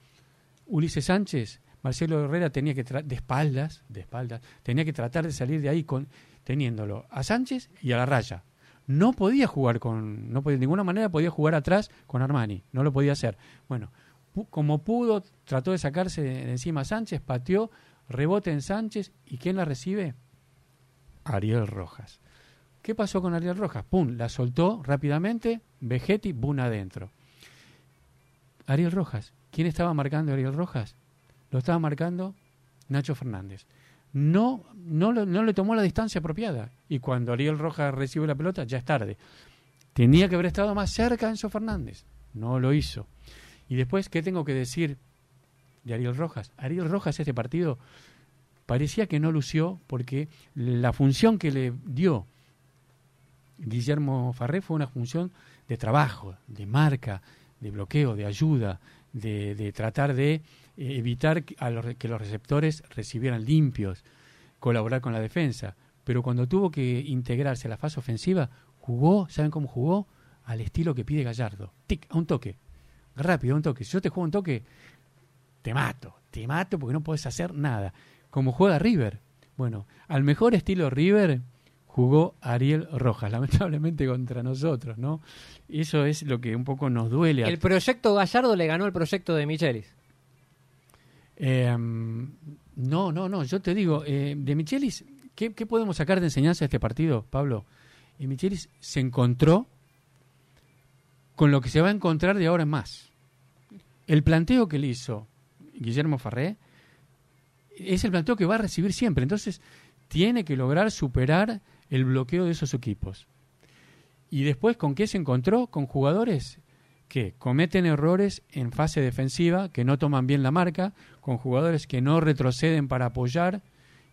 Ulises Sánchez, Marcelo Herrera tenía que, de espaldas, de espaldas, tenía que tratar de salir de ahí con, teniéndolo a Sánchez y a la raya. No podía jugar con, no podía, de ninguna manera podía jugar atrás con Armani, no lo podía hacer. Bueno, como pudo, trató de sacarse de encima a Sánchez, pateó, rebote en Sánchez, ¿y quién la recibe? Ariel Rojas. ¿Qué pasó con Ariel Rojas? Pum, la soltó rápidamente, Vegetti, boom adentro. Ariel Rojas. ¿Quién estaba marcando a Ariel Rojas? Lo estaba marcando Nacho Fernández. No, no, no le tomó la distancia apropiada. Y cuando Ariel Rojas recibe la pelota, ya es tarde. Tenía que haber estado más cerca Enzo Fernández. No lo hizo. Y después, ¿qué tengo que decir de Ariel Rojas? Ariel Rojas, este partido, parecía que no lució porque la función que le dio Guillermo Farré fue una función de trabajo, de marca, de bloqueo, de ayuda, de, tratar de eh, evitar que, a los, que los receptores recibieran limpios, colaborar con la defensa. Pero cuando tuvo que integrarse a la fase ofensiva, jugó, ¿saben cómo jugó? Al estilo que pide Gallardo. Tic, a un toque. Rápido, a un toque. Si yo te juego un toque, te mato. Te mato porque no puedes hacer nada. Como juega River. Bueno, al mejor estilo River jugó Ariel Rojas, [laughs] lamentablemente contra nosotros, ¿no? Eso es lo que un poco nos duele. El proyecto Gallardo le ganó el proyecto de Michelis. Eh, no, no, no, yo te digo, eh, de Michelis, ¿qué, qué podemos sacar de enseñanza de este partido, Pablo? Y Michelis se encontró con lo que se va a encontrar de ahora en más. El planteo que le hizo Guillermo Farré es el planteo que va a recibir siempre. Entonces, tiene que lograr superar el bloqueo de esos equipos. Y después, ¿con qué se encontró? Con jugadores que cometen errores en fase defensiva, que no toman bien la marca, con jugadores que no retroceden para apoyar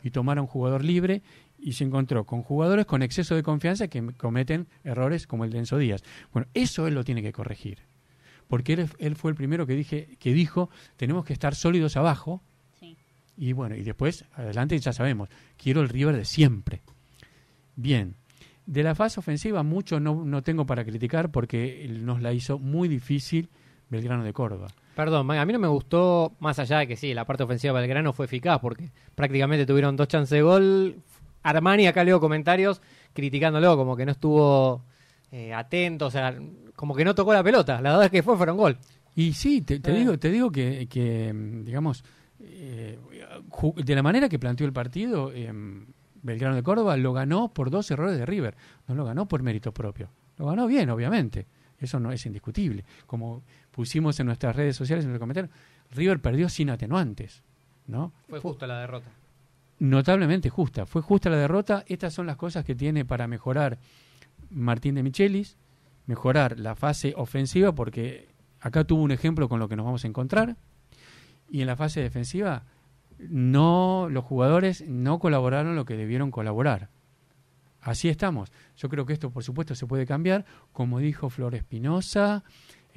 y tomar a un jugador libre, y se encontró con jugadores con exceso de confianza que cometen errores como el de Enzo Díaz. Bueno, eso él lo tiene que corregir, porque él, él fue el primero que, dije, que dijo, tenemos que estar sólidos abajo, Sí. y bueno, y después, adelante ya sabemos, quiero el River de siempre. Bien, de la fase ofensiva mucho no, no tengo para criticar porque él nos la hizo muy difícil Belgrano de Córdoba. Perdón, a mí no me gustó, más allá de que sí, la parte ofensiva del grano fue eficaz porque prácticamente tuvieron dos chances de gol. Armani, acá leo comentarios criticándolo, como que no estuvo eh, atento, o sea, como que no tocó la pelota. La verdad es que fue, fueron gol. Y sí, te, te Eh. digo, te digo que, que, mm, digamos, eh, de la manera que planteó el partido, eh, Belgrano de Córdoba lo ganó por dos errores de River, no lo ganó por mérito propio. Lo ganó bien, obviamente. Eso no es indiscutible. Como pusimos en nuestras redes sociales en los comentarios, River perdió sin atenuantes, ¿no? Fue justa la derrota. notablemente justa. Fue justa la derrota. Estas son las cosas que tiene para mejorar Martín de Michelis, mejorar la fase ofensiva, porque acá tuvo un ejemplo con lo que nos vamos a encontrar. Y en la fase defensiva, no, los jugadores no colaboraron lo que debieron colaborar. Así estamos. Yo creo que esto, por supuesto, se puede cambiar. Como dijo Flor Espinosa,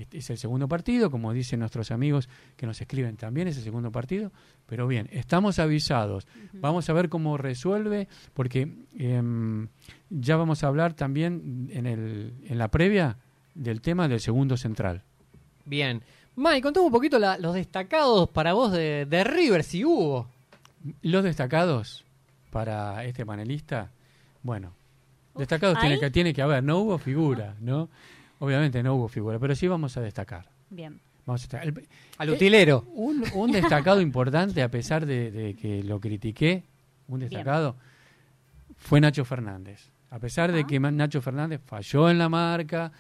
este es el segundo partido, como dicen nuestros amigos que nos escriben también, es el segundo partido. Pero bien, estamos avisados. Vamos a ver cómo resuelve, porque em, ya vamos a hablar también en, el, en la previa del tema del segundo central. Bien. Mike, contame un poquito la- los destacados para vos de, de River, si hubo. Los destacados para este panelista, bueno, Uf, destacados tiene que, tiene que haber, no hubo figura, ¿no? Obviamente no hubo figura, pero sí vamos a destacar. Bien. Vamos a destacar. El- Al Eh, utilero. un, un destacado importante, a pesar de, de que lo critiqué, un destacado, fue Nacho Fernández. A pesar de Ah. que Nacho Fernández falló en la marca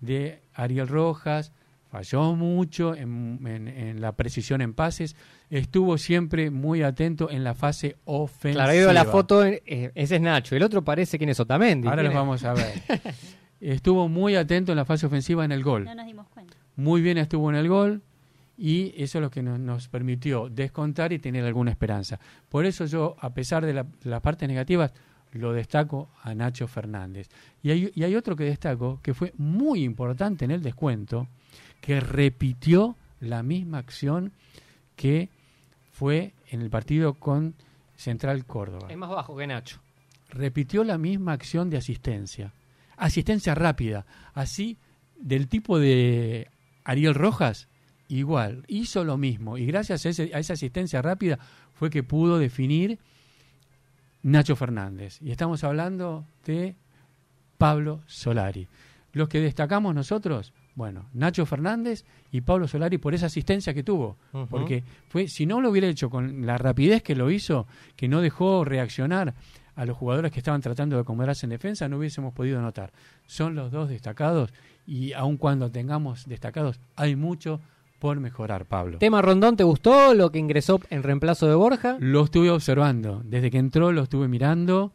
de Ariel Rojas, falló mucho en, en- en la precisión en pases, estuvo siempre muy atento en la fase ofensiva. Claro, ahí veo la foto, eh, ese es Nacho. El otro parece quién es Otamendi. Ahora ¿Quién los vamos a ver. [laughs] Estuvo muy atento en la fase ofensiva en el gol. No nos dimos cuenta. muy bien estuvo en el gol y eso es lo que nos, nos permitió descontar y tener alguna esperanza. Por eso yo, a pesar de la- las partes negativas, lo destaco a Nacho Fernández. Y hay, y hay otro que destaco que fue muy importante en el descuento, que repitió la misma acción que fue en el partido con Central Córdoba Es más bajo que Nacho. repitió la misma acción de asistencia. Asistencia rápida. Así, del tipo de Ariel Rojas, igual. Hizo lo mismo. Y gracias a, ese- a esa asistencia rápida fue que pudo definir Nacho Fernández. Y estamos hablando de Pablo Solari. Los que destacamos nosotros, bueno, Nacho Fernández y Pablo Solari por esa asistencia que tuvo. Porque fue, si no lo hubiera hecho con la rapidez que lo hizo, que no dejó reaccionar a los jugadores que estaban tratando de acomodarse en defensa, no hubiésemos podido notar. Son los dos destacados y aun cuando tengamos destacados, hay mucho por mejorar, Pablo. Tema Rondón, ¿te gustó lo que ingresó en reemplazo de Borja? Lo estuve observando. Desde que entró lo estuve mirando.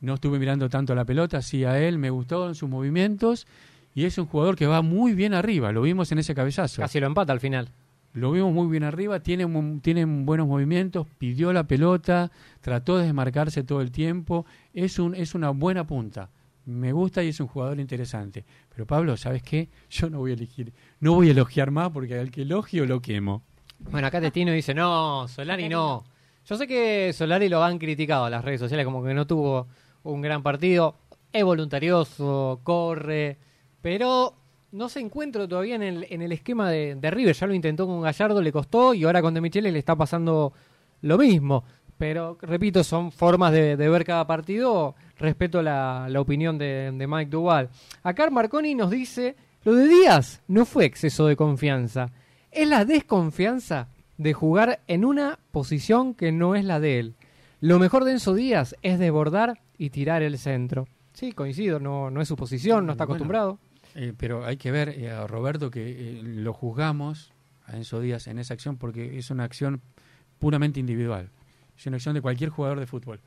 No estuve mirando tanto la pelota, sí a él, me gustó en sus movimientos. Y es un jugador que va muy bien arriba, lo vimos en ese cabezazo. Casi lo empata al final. Lo vimos muy bien arriba, tiene, buenos movimientos, pidió la pelota, trató de desmarcarse todo el tiempo. Es, un, es una buena punta. me gusta y es un jugador interesante. Pero Pablo, ¿sabes qué? [laughs] Yo no voy a elegir, no voy a elogiar más porque al que elogio lo quemo. Bueno, acá Testino dice, no, Solari no. Yo sé que Solari lo han criticado las redes sociales, como que no tuvo un gran partido. Es voluntarioso, corre, pero no se encuentra todavía en el, en el esquema de, de River. Ya lo intentó con Gallardo, le costó, y ahora con De Michele le está pasando lo mismo. Pero, repito, son formas de, de ver cada partido. Respeto la, la opinión de, de Mike Duval. Acá Marconi nos dice, lo de Díaz no fue exceso de confianza. Es la desconfianza de jugar en una posición que no es la de él. Lo mejor de Enzo Díaz es desbordar y tirar el centro. Sí, coincido, no, no es su posición, no está Bueno, acostumbrado. Eh, pero hay que ver eh, a Roberto que eh, lo juzgamos a Enzo Díaz en esa acción porque es una acción puramente individual. Es una acción de cualquier jugador de fútbol.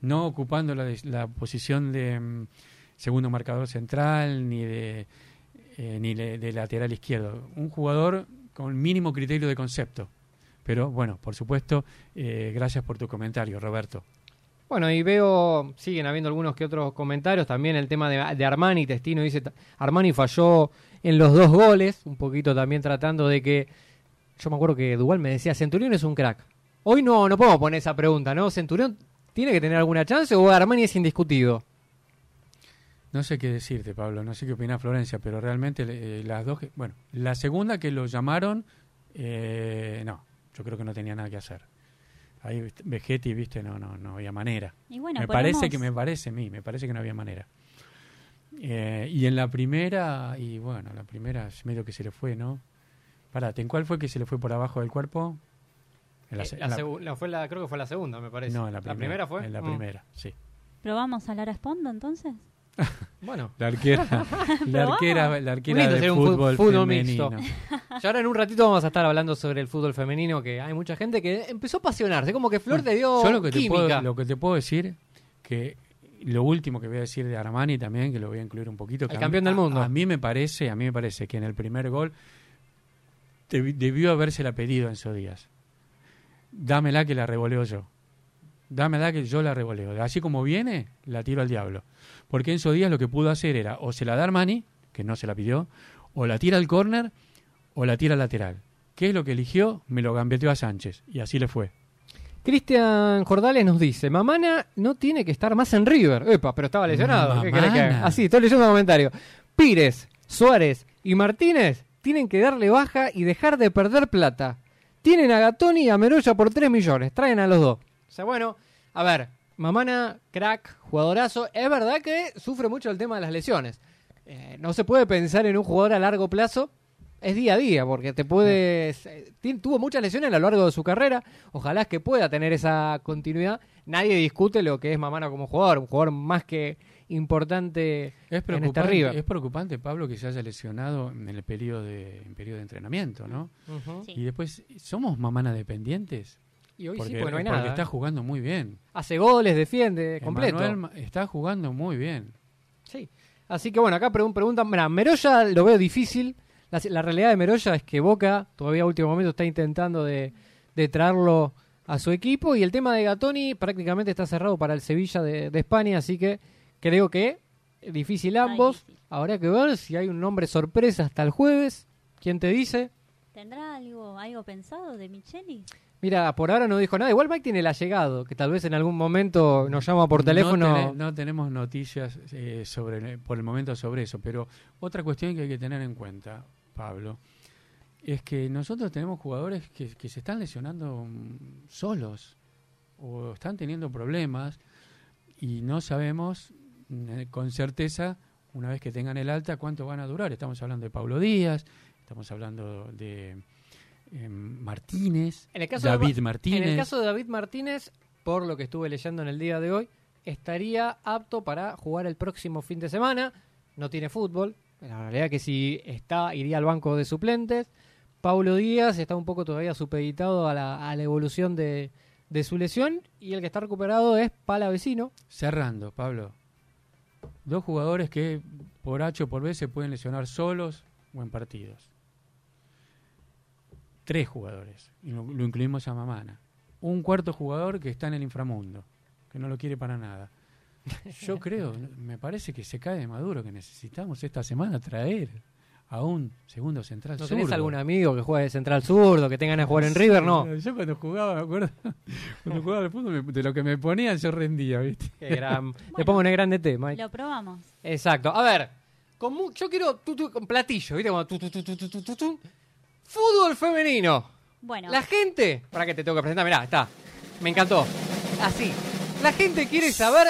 No ocupando la, posición de mm, segundo marcador central ni de eh, ni de, de lateral izquierdo. Un jugador con mínimo criterio de concepto. Pero bueno, por supuesto, eh, gracias por tu comentario, Roberto. Bueno, y veo, siguen habiendo algunos que otros comentarios. También el tema de, de Armani, Testino dice, Armani falló en los dos goles, un poquito también tratando de que, yo me acuerdo que Duval me decía, Centurión es un crack. Hoy no, no podemos poner esa pregunta, ¿no? ¿Centurión tiene que tener alguna chance o Armani es indiscutido? No sé qué decirte, Pablo, no sé qué opina Florencia, pero realmente eh, las dos, que- bueno, la segunda que lo llamaron, eh, no, yo creo que no tenía nada que hacer. Ahí Vegetti, viste, no, no, no había manera. Y bueno, me parece que me parece a mí, me parece que no había manera. Eh, y en la primera, y bueno, la primera es medio que se le fue, ¿no? Parate, ¿en cuál fue que se le fue por abajo del cuerpo? En Eh, la en la- la fue la, creo que fue la segunda, me parece. no, en la primera. fue? En la Mm. primera, sí. ¿Probamos a Lara Espondo entonces? [laughs] Bueno, La arquera, [laughs] la arquera, la arquera de fútbol, fútbol femenino. mixto. ya ahora en un ratito vamos a estar hablando sobre el fútbol femenino, que hay mucha gente que empezó a apasionarse, como que Flor te dio Yo lo que te, química. puedo, lo que te puedo decir, que lo último que voy a decir de Armani también, que lo voy a incluir un poquito. que El campeón mí- del mundo. A, a mí me parece, a mí me parece que en el primer gol debi- debió habérsela pedido Enzo Díaz. Dámela que la revoleo yo. Dámela que yo la revoleo. Así como viene, la tiro al diablo. Porque Enzo Díaz lo que pudo hacer era o se la da Armani, que no se la pidió, o la tira al córner o la tira al lateral. ¿Qué es lo que eligió? Me lo gambeteó a Sánchez. Y así le fue. Cristian Jordales nos dice, Mamana no tiene que estar más en River. Epa, pero estaba lesionado. ¿Qué querés que haga? Mamana. Así, estoy leyendo el comentario. Pires, Suárez y Martínez tienen que darle baja y dejar de perder plata. Tienen a Gatoni y a Meroya por 3 millones. Traen a los dos. O sea, bueno, a ver, Mamana, crack, jugadorazo. Es verdad que sufre mucho el tema de las lesiones. Eh, no se puede pensar en un jugador a largo plazo. Es día a día, porque te puedes. eh, tuvo muchas lesiones a lo largo de su carrera. Ojalá que pueda tener esa continuidad. Nadie discute lo que es Mamana como jugador. Un jugador más que importante Es en este preocupante, River. es preocupante, Pablo, que se haya lesionado en el periodo de, en periodo de entrenamiento, ¿no? Sí. Y después, ¿somos mamana dependientes? Y hoy porque, sí, porque no hay porque nada. está jugando muy bien. Hace goles, defiende, completo. Está jugando muy bien. Sí. Así que bueno, acá pregun- preguntan, mira, Meroya lo veo difícil. La, la realidad de Meroya es que Boca todavía a último momento está intentando de, de traerlo a su equipo y el tema de Gatoni prácticamente está cerrado para el Sevilla de, de España, así que creo que es difícil ambos. Habrá que ver si hay un nombre sorpresa hasta el jueves. ¿Quién te dice? ¿Tendrá algo, algo pensado de Micheli? Mira, por ahora no dijo nada. Igual Mike tiene el allegado, que tal vez en algún momento nos llama por teléfono. No, tene- no tenemos noticias eh, sobre por el momento sobre eso, pero otra cuestión que hay que tener en cuenta, Pablo, es que nosotros tenemos jugadores que, que se están lesionando mm, solos o están teniendo problemas y no sabemos mm, con certeza, una vez que tengan el alta, cuánto van a durar. Estamos hablando de Pablo Díaz, estamos hablando de eh, Martínez, En el caso David de, Martínez. En el caso de David Martínez, por lo que estuve leyendo en el día de hoy, estaría apto para jugar el próximo fin de semana. No tiene fútbol. La realidad que si está, iría al banco de suplentes. Paulo Díaz está un poco todavía supeditado a la, a la evolución de, de su lesión. Y el que está recuperado es Palavecino. Cerrando, Pablo. Dos jugadores que por H o por B se pueden lesionar solos o en partidos. Tres jugadores, y lo, lo incluimos a Mamana. Un cuarto jugador que está en el inframundo, que no lo quiere para nada. Yo creo, me parece que se cae de maduro, que necesitamos esta semana traer a un segundo central ¿No zurdo. tenés algún amigo que juegue de central zurdo, que tenga ganas de jugar en River? No. Yo cuando jugaba, me acuerdo, [laughs] cuando jugaba al fútbol, me- de lo que me ponían yo rendía, ¿viste? Qué gran- [laughs] Te pongo en el grande T, Mike. Lo probamos. Exacto. A ver, con mu- yo quiero tu, tu- con platillo, ¿viste? Como tu, tu, tu, tu, tu, tu, tu, tu. Fútbol femenino. Bueno, La gente. ¿Para qué te tengo que presentar? Mirá, está. Me encantó. Así. La gente quiere saber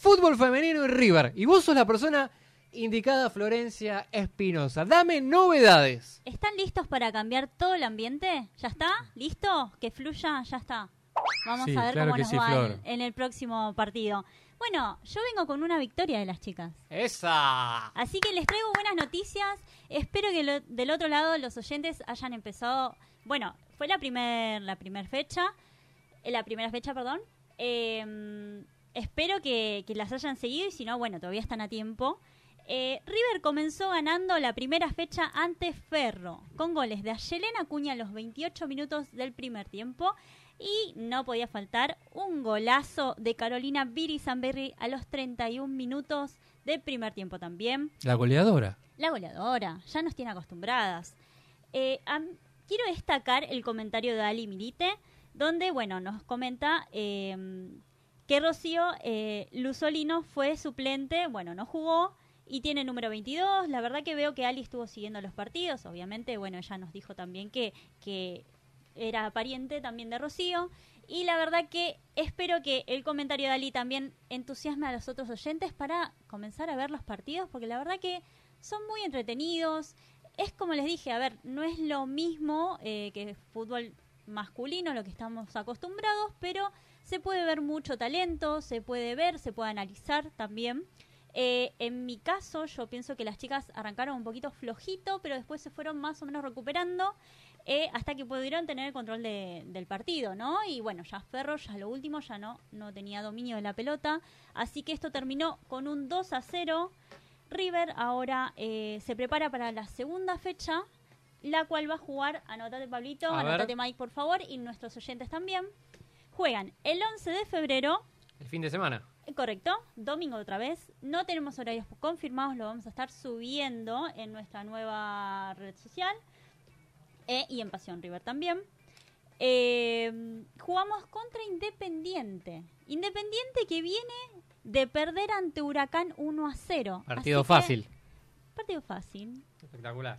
fútbol femenino en River. Y vos sos la persona indicada, Florencia Espinosa. Dame novedades. ¿están listos para cambiar todo el ambiente? ¿Ya está? ¿Listo? ¿Que fluya? Ya está. Vamos Sí, a ver claro cómo nos sí, va en el próximo partido. Bueno, yo vengo con una victoria de las chicas. Esa. Así que les traigo buenas noticias. Espero que lo- del otro lado los oyentes hayan empezado. Bueno, fue la primer, la primer fecha. eh, la primera fecha, perdón. Eh, espero que, que las hayan seguido y si no, bueno, todavía están a tiempo. Eh, River comenzó ganando la primera fecha ante Ferro, con goles de Ayelena Cuña a los 28 minutos del primer tiempo. Y no podía faltar un golazo de Carolina Viri Zamberri a los 31 minutos del primer tiempo también. La goleadora. La goleadora, ya nos tiene acostumbradas. Eh, quiero destacar el comentario de Ali Milite, donde, bueno, nos comenta eh, que Rocío eh, Luzolino fue suplente, bueno, no jugó y tiene número 22. La verdad que veo que Ali estuvo siguiendo los partidos, obviamente, bueno, ella nos dijo también que, que era pariente también de Rocío. Y la verdad que espero que el comentario de Ali también entusiasme a los otros oyentes para comenzar a ver los partidos, porque la verdad que son muy entretenidos. Es como les dije, a ver, no es lo mismo eh, que fútbol masculino, lo que estamos acostumbrados, pero se puede ver mucho talento, se puede ver, se puede analizar también. Eh, en mi caso, yo pienso que las chicas arrancaron un poquito flojito, pero después se fueron más o menos recuperando eh, hasta que pudieron tener el control de- del partido, ¿no? Y bueno, ya Ferro, ya lo último, ya no, no tenía dominio de la pelota. Así que esto terminó con un 2 a 0. River ahora eh, se prepara para la segunda fecha, la cual va a jugar, anotate Pablito, A ver. anotate Mike por favor, y nuestros oyentes también. Juegan el 11 de febrero El fin de semana. eh, Correcto, domingo otra vez. No tenemos horarios confirmados, lo vamos a estar subiendo en nuestra nueva red social eh, y en Pasión River también. Eh, jugamos contra Independiente. Independiente que viene de perder ante Huracán 1 a 0. Partido Así que- fácil. Partido fácil. Espectacular.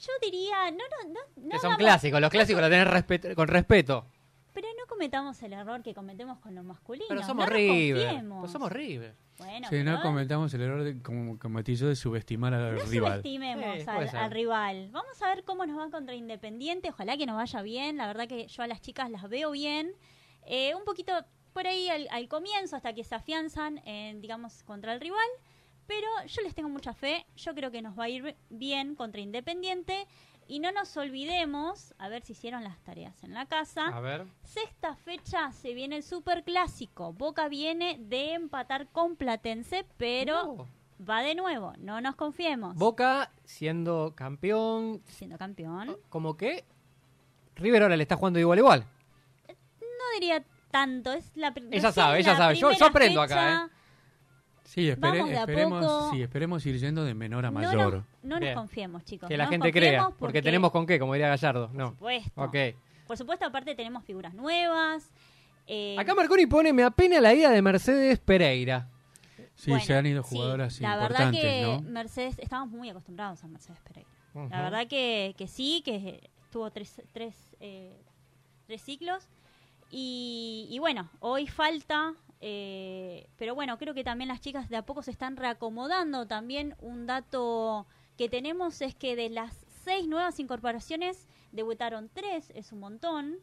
Yo diría, no, no, no, no Que son clásicos, los clásicos los tenés respet- con respeto. No cometamos el error que cometemos con los masculinos. Pero no somos nos River. Pero somos River. Bueno, Sí, no comentamos el error de, como cometí yo de subestimar al No rival. subestimemos al rival. Vamos a ver cómo nos va contra Independiente. Ojalá que nos vaya bien. La verdad que yo a las chicas las veo bien. Eh, un poquito por ahí al, al comienzo, hasta que se afianzan, en, digamos, contra el rival. Pero yo les tengo mucha fe. Yo creo que nos va a ir bien contra Independiente. Y no nos olvidemos, a ver si hicieron las tareas en la casa. A ver. Sexta fecha se viene el super clásico. Boca viene de empatar con Platense, pero No. va de nuevo. No nos confiemos. Boca siendo campeón, siendo campeón. como que River ahora le está jugando igual igual. No diría tanto, es la pri- Ella sabe, ella la sabe. Yo- yo primera aprendo acá. ¿eh? Sí, espere- Vamos de a esperemos, poco. sí, esperemos ir yendo de menor a No, mayor. nos, no nos Bien. confiemos, chicos. Que la no nos gente crea, confiemos porque, tenemos con qué, como diría Gallardo. Por No. supuesto. Ok. Por supuesto, aparte tenemos figuras nuevas. eh, Acá Marconi pone, me apena la ida de Mercedes Pereira. Sí, bueno, se han ido sí, jugadoras La verdad importantes, que ¿no? Mercedes, estábamos muy acostumbrados a Mercedes Pereira. Ujú. La verdad que, que sí, que tuvo tres, tres, eh, tres ciclos. Y, y bueno, hoy falta, eh, pero bueno, creo que también las chicas de a poco se están reacomodando. También un dato que tenemos es que de las seis nuevas incorporaciones debutaron tres, es un montón.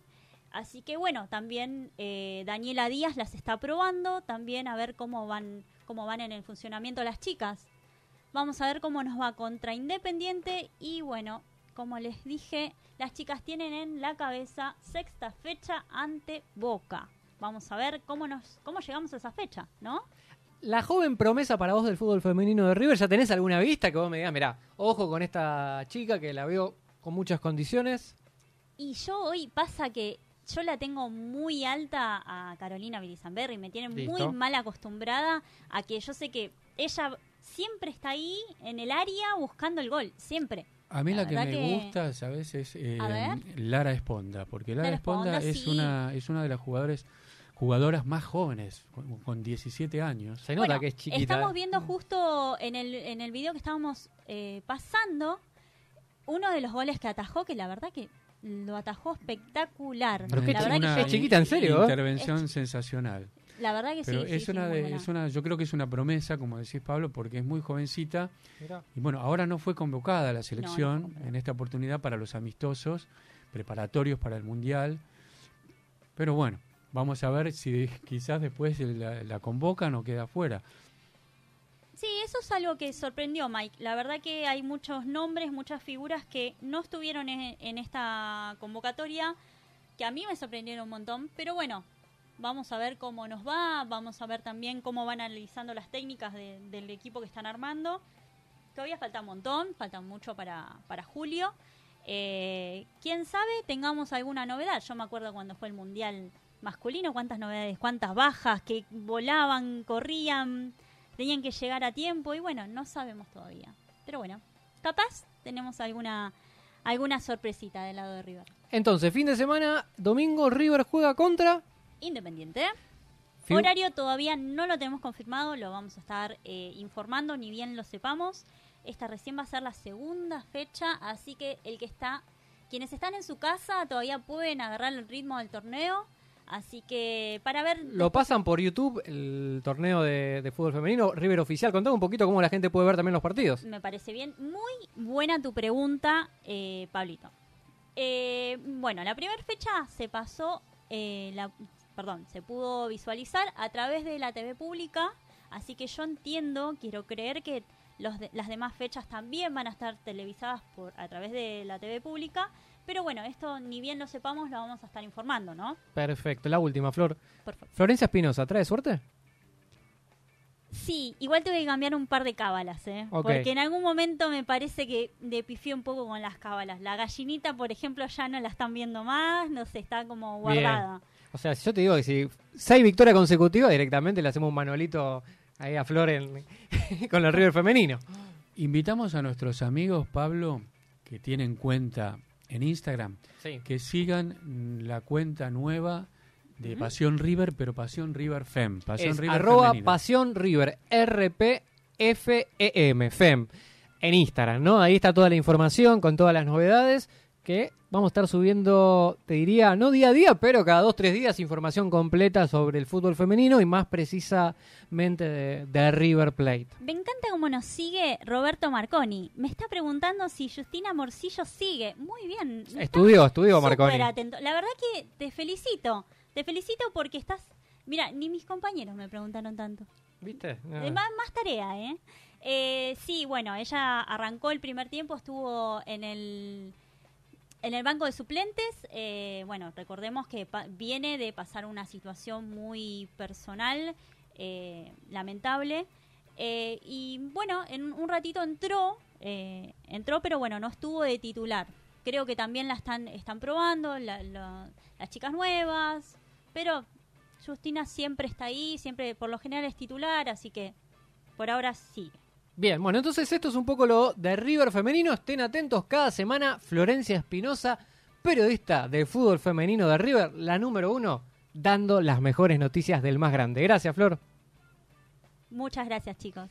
Así que bueno, también eh, Daniela Díaz las está probando, también a ver cómo van, cómo van en el funcionamiento las chicas. Vamos a ver cómo nos va contra Independiente y bueno, como les dije, las chicas tienen en la cabeza sexta fecha ante Boca. Vamos a ver cómo nos cómo llegamos a esa fecha, ¿no? La joven promesa para vos del fútbol femenino de River, ¿ya tenés alguna vista que vos me digas, mirá, ojo con esta chica que la veo con muchas condiciones? Y yo hoy pasa que yo la tengo muy alta a Carolina Bilizamberri, me tiene Listo. muy mal acostumbrada a que yo sé que ella siempre está ahí en el área buscando el gol, siempre. A mí la, La que me que- gusta, ¿sabes? Es eh. Lara Esponda, porque Lara, Lara Esponda, Esponda, es sí. una es una de las jugadores jugadoras más jóvenes, con, con 17 años. Se nota Bueno, que es chiquita. Estamos viendo justo en el, en el video que estábamos eh, pasando uno de los goles que atajó, que la verdad que lo atajó espectacular. Pero la verdad una que es chiquita, ¿en serio, eh? Intervención sensacional. La verdad que Pero sí. es sí, una sí, de, es una, yo creo que es una promesa, como decís Pablo, porque es muy jovencita Mirá. y bueno, ahora no fue convocada a la selección en esta oportunidad para los amistosos preparatorios para el mundial. Pero bueno, vamos a ver si quizás después la, la convocan o queda fuera. Sí, eso es algo que sorprendió, Mike. La verdad que hay muchos nombres, muchas figuras que no estuvieron en, esta convocatoria, que a mí me sorprendieron un montón. Pero bueno, vamos a ver cómo nos va, vamos a ver también cómo van analizando las técnicas de- del equipo que están armando. Todavía falta un montón, falta mucho para, para julio. Eh, Quién sabe, tengamos alguna novedad. Yo me acuerdo cuando fue el Mundial masculino, cuántas novedades, cuántas bajas, que volaban, corrían, tenían que llegar a tiempo y bueno, no sabemos todavía. Pero bueno, capaz tenemos alguna alguna sorpresita del lado de River. Entonces, fin de semana, domingo, River juega contra. Independiente. Fiu- Horario todavía no lo tenemos confirmado, lo vamos a estar eh, informando, ni bien lo sepamos. Esta recién va a ser la segunda fecha, así que el que está, quienes están en su casa todavía pueden agarrar el ritmo del torneo. Así que para ver Lo pasan por YouTube, el torneo de, de fútbol femenino, River Oficial. Contame un poquito cómo la gente puede ver también los partidos. Me parece bien. Muy buena tu pregunta, eh, Pablito. Eh, bueno, la primera fecha se pasó, eh, la, perdón, se pudo visualizar a través de la TV pública, así que yo entiendo, quiero creer que los de- las demás fechas también van a estar televisadas por a través de la TV pública, pero bueno, esto ni bien lo sepamos lo vamos a estar informando, ¿no? Perfecto, la última, Flor. Florencia Espinosa, ¿trae suerte? Sí, igual tuve que cambiar un par de cábalas, ¿eh? Porque en algún momento me parece que de pifié un poco con las cábalas. La gallinita, por ejemplo, ya no la están viendo más, no sé, está como guardada. O sea, si yo te digo que si seis victorias consecutivas, directamente le hacemos un manolito ahí a Flor en- [laughs] con el River femenino. Invitamos a nuestros amigos, Pablo, que tienen cuenta en Instagram, Sí. que sigan mm, la cuenta nueva de Pasión River, pero Pasión River Fem. Pasión Es River arroba femenina. Pasión River, R-P-F-E-M, FEM, en Instagram, ¿no? Ahí está toda la información con todas las novedades que vamos a estar subiendo, te diría, no día a día, pero cada dos, tres días información completa sobre el fútbol femenino y más precisamente de, de River Plate. Me encanta cómo nos sigue Roberto Marconi. Me está preguntando si Justina Morcillo sigue. Muy bien. Estudió, estudió Marconi. atento. La verdad que te felicito. Te felicito porque estás... Mira, ni mis compañeros me preguntaron tanto. ¿Viste? Eh, Más, más tarea, ¿eh? ¿eh? Sí, bueno, ella arrancó el primer tiempo, estuvo en el, en el banco de suplentes. eh, bueno, recordemos que pa- viene de pasar una situación muy personal, eh, lamentable. eh, y bueno, en un ratito entró, eh, entró, pero bueno, no estuvo de titular. Creo que también la están, están probando, la- la- las chicas nuevas, pero Justina siempre está ahí, siempre por lo general es titular, así que por ahora sí. Bien, bueno, entonces esto es un poco lo de River femenino. Estén atentos cada semana. Florencia Espinosa, periodista de fútbol femenino de River, la número uno, dando las mejores noticias del más grande. Gracias, Flor. Muchas gracias, chicos.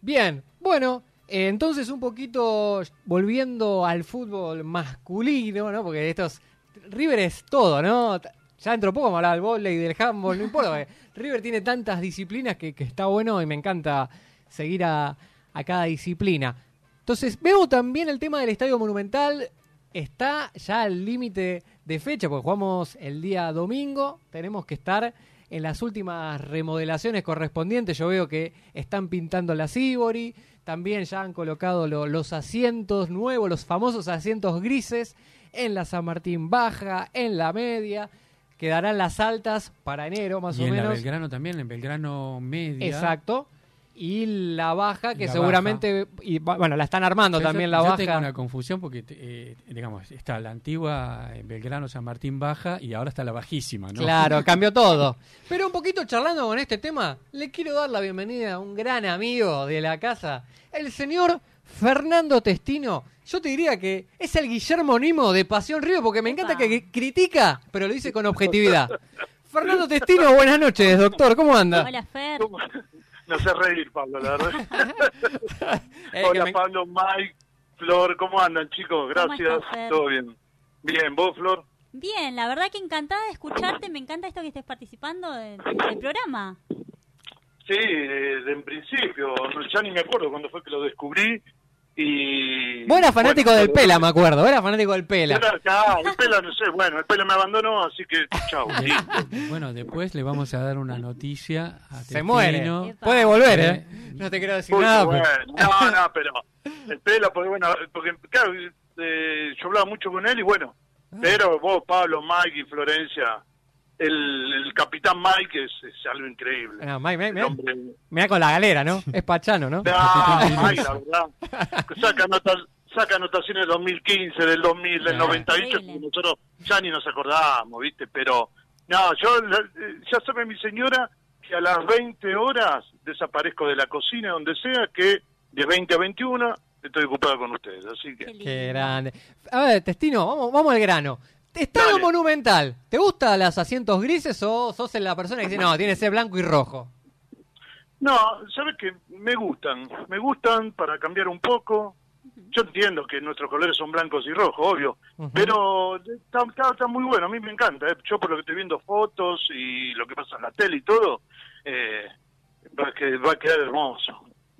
Bien, bueno, eh, entonces un poquito volviendo al fútbol masculino, ¿no? Porque estos. River es todo, ¿no? Ya dentro de poco vamos a hablar del vóley, del handball, no importa. [laughs] River tiene tantas disciplinas que, que está bueno y me encanta seguir a, a cada disciplina. Entonces, veo también el tema del Estadio Monumental. Está ya al límite de fecha, porque jugamos el día domingo. Tenemos que estar en las últimas remodelaciones correspondientes. Yo veo que están pintando la Sibori. También ya han colocado lo- los asientos nuevos, los famosos asientos grises, en la San Martín Baja, en la media. Quedarán las altas para enero, más Y o en menos. Belgrano también, en Belgrano Media. Exacto. Y la baja, que La seguramente, y, bueno, la están armando también yo, la yo baja. tengo una confusión porque, eh, digamos, está la antigua eh, Belgrano San Martín baja y ahora está la bajísima, ¿no? Claro, [laughs] cambió todo. Pero un poquito charlando con este tema, le quiero dar la bienvenida a un gran amigo de la casa, el señor Fernando Testino. Yo te diría que es el Guillermo Nimo de Pasión Río porque me encanta que critica, pero lo dice con objetividad. [laughs] Fernando Testino, buenas noches, doctor, ¿cómo anda? Hola, Fer. Me hace reír, Pablo, la verdad. [laughs] Eh, Hola, me- Pablo, Mike, Flor, ¿cómo andan, chicos? Gracias. estás? Todo bien. Bien, ¿vos, Flor? Bien, la verdad que encantada de escucharte. Me encanta esto que estés participando de- del programa. Sí, de, de en principio. Ya ni me acuerdo cuándo fue que lo descubrí. Y. Vos eras fanático bueno, del Pela, me acuerdo, era fanático del Pela. Era- ah, el pela, no sé. Bueno, el pela me abandonó, así que chau. Bueno, después le vamos a dar una noticia a Se muere. Puede volver, Eh, ¿eh? No te quiero decir Uy, nada. bueno, pero- No, no, pero el pela, porque bueno, porque claro, eh, yo hablaba mucho con él y bueno, Ah. pero vos, Pablo, Mike y Florencia, el, el capitán Mike es, es algo increíble. No, Mike, Mike, hombre, mirá con la galera, ¿no? Es Pachano, ¿no? No, [laughs] Mike, la verdad, saca, anotas- saca anotaciones del 2015, del 2000, del Ah. 98, Increíble. que nosotros ya ni nos acordábamos, ¿viste? Pero, no, yo, la- eh, ya sabe mi señora que a las 20 horas desaparezco de la cocina, donde sea, que de 20 a 21 estoy ocupado con ustedes, así Qué que... Qué grande. A ver, Testino, vamos, vamos al grano. Estadio Dale. Monumental, ¿te gustan los asientos grises o sos la persona que dice, no, tiene que ser blanco y rojo? No, sabes que me gustan, me gustan para cambiar un poco. Yo entiendo que nuestros colores son blancos y rojos, obvio, pero está, está- está muy bueno, a mí me encanta. ¿eh? Yo por lo que estoy viendo fotos y lo que pasa en la tele y todo, eh, va, que- va a quedar hermoso,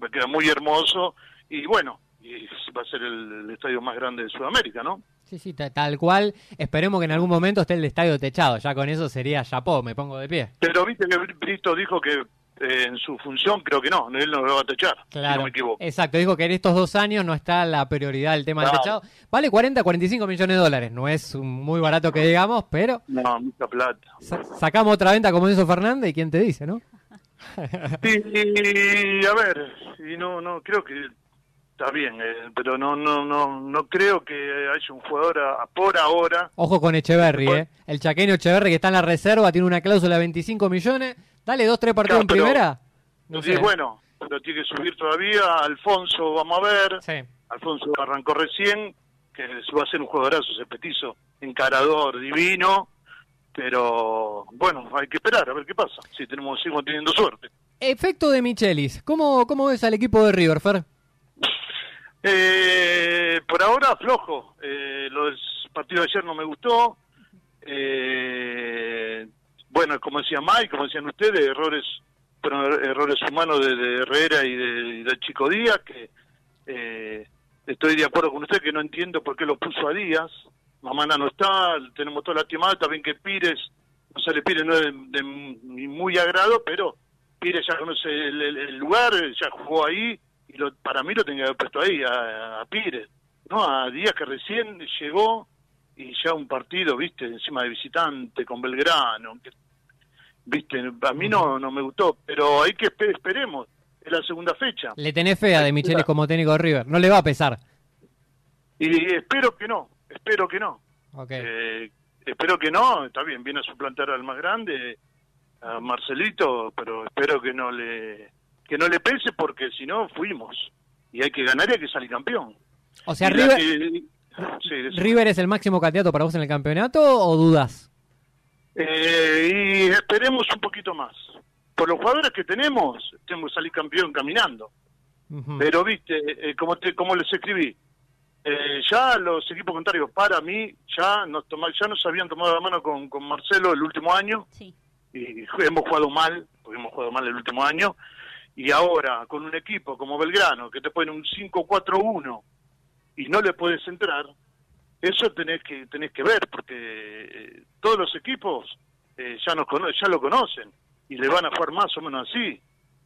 va a quedar muy hermoso y bueno, y va a ser el, el estadio más grande de Sudamérica, ¿no? Sí, sí, ta- tal cual. Esperemos que en algún momento esté el estadio techado. Ya con eso sería chapó, me pongo de pie. Pero viste que Brito dijo que eh, en su función creo que no, él no lo va a techar, si Claro. no me equivoco. Exacto, dijo que en estos dos años no está la prioridad del tema del techado. Vale 40, 45 millones de dólares. No es muy barato que digamos, pero No, mucha plata. sa- sacamos otra venta como hizo Fernández y quién te dice, ¿no? Sí, y, a ver, y no, no, creo que está bien, eh, pero no, no, no, no creo que haya un jugador a- a por ahora. Ojo con Echeverry. ¿eh? El chaqueño Echeverry que está en la reserva, tiene una cláusula de 25 millones. Dale dos, tres partidos en Claro, pero- primera. No Sí, sé. bueno, pero tiene que subir todavía. Alfonso, vamos a ver. Sí. Alfonso arrancó recién, que va a ser un jugadorazo ese petizo, encarador, divino. Pero bueno, hay que esperar a ver qué pasa. Si tenemos, seguimos teniendo suerte. Efecto de Michelis. ¿Cómo, ¿Cómo ves al equipo de River, Fer? Eh, por ahora flojo. Eh, lo del partido de ayer no me gustó. Eh, bueno, como decía Mike, como decían ustedes, errores fueron er- errores humanos de, de Herrera y de, y del Chico Díaz, que eh, estoy de acuerdo con usted que no entiendo por qué lo puso a Díaz. Mamana no está, tenemos toda lastimada, también que Pires, no sale Pires no es de, de muy agrado, pero Pires ya conoce el lugar, ya jugó ahí, y lo, para mí lo tenía que haber puesto ahí, a, a Pires, ¿no? A Díaz que recién llegó y ya un partido, viste, encima de visitante con Belgrano, que, viste, a mí no, no me gustó, pero hay que espe- esperemos, es la segunda fecha. Le tenés fe a de Michelis como técnico de River. No le va a pesar. Y espero que no, espero que no. Ok. Eh, espero que no, está bien, viene a suplantar al más grande, a Marcelito, pero espero que no le que no le pese porque si no fuimos y hay que ganar y hay que salir campeón. o sea, River, que- sí, decime. ¿River es el máximo candidato para vos en el campeonato o dudas? Eh, y esperemos un poquito más. Por los jugadores que tenemos, tenemos que salir campeón caminando. Pero viste, eh, como te, como les escribí, eh, ya los equipos contrarios para mí ya nos toma- ya nos habían tomado la mano con, con Marcelo el último año Sí. y hemos jugado mal, porque hemos jugado mal el último año, y ahora con un equipo como Belgrano, que te pone un 5-4-1 y no le puedes entrar, eso tenés que tenés que ver, porque eh, todos los equipos eh, ya, nos cono- ya lo conocen y le van a jugar más o menos así.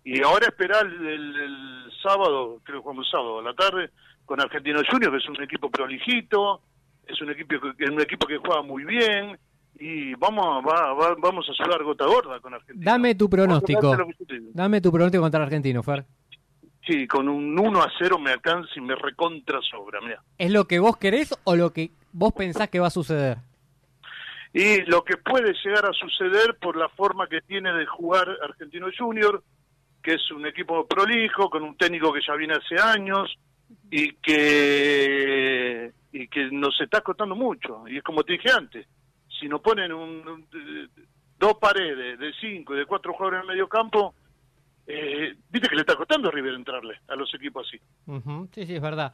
Y ahora esperar el, el- el sábado, creo que jugamos sábado a la tarde, con Argentino Juniors, que es un equipo prolijito, es un equipo que, es un equipo que juega muy bien, y vamos a, va- va- vamos a sudar gota gorda con Argentina. Dame tu pronóstico. Dame tu pronóstico contra el argentino, Fer. Sí, con un 1 a 0 me alcanza y me recontra sobra, mira. ¿Es lo que vos querés o lo que vos pensás que va a suceder? Y lo que puede llegar a suceder por la forma que tiene de jugar Argentino Junior, que es un equipo prolijo, con un técnico que ya viene hace años y que y que nos está costando mucho. Y es como te dije antes, si nos ponen un, dos paredes de cinco y de cuatro jugadores en el medio campo, eh, viste que le está costando a River entrarle a los equipos así. Sí, sí, es verdad.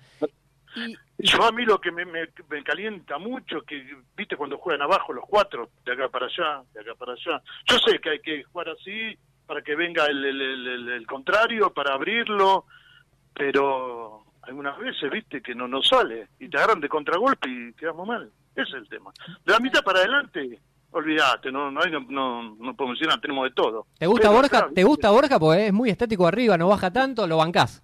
Y, Yo a mí lo que me, me, me calienta mucho, que viste cuando juegan abajo los cuatro, de acá para allá, de acá para allá. Yo sé que hay que jugar así para que venga el, el, el- el- el contrario, para abrirlo, pero algunas veces, viste, que no nos sale y te agarran de contragolpe y quedamos mal. Ese es el tema. De la mitad para adelante, olvídate, no, no, hay- no, no, no podemos decir nada, tenemos de todo. ¿Te gusta Pero Borja? ¿Te gusta Borja? Porque es muy estético arriba, no baja tanto, lo bancás.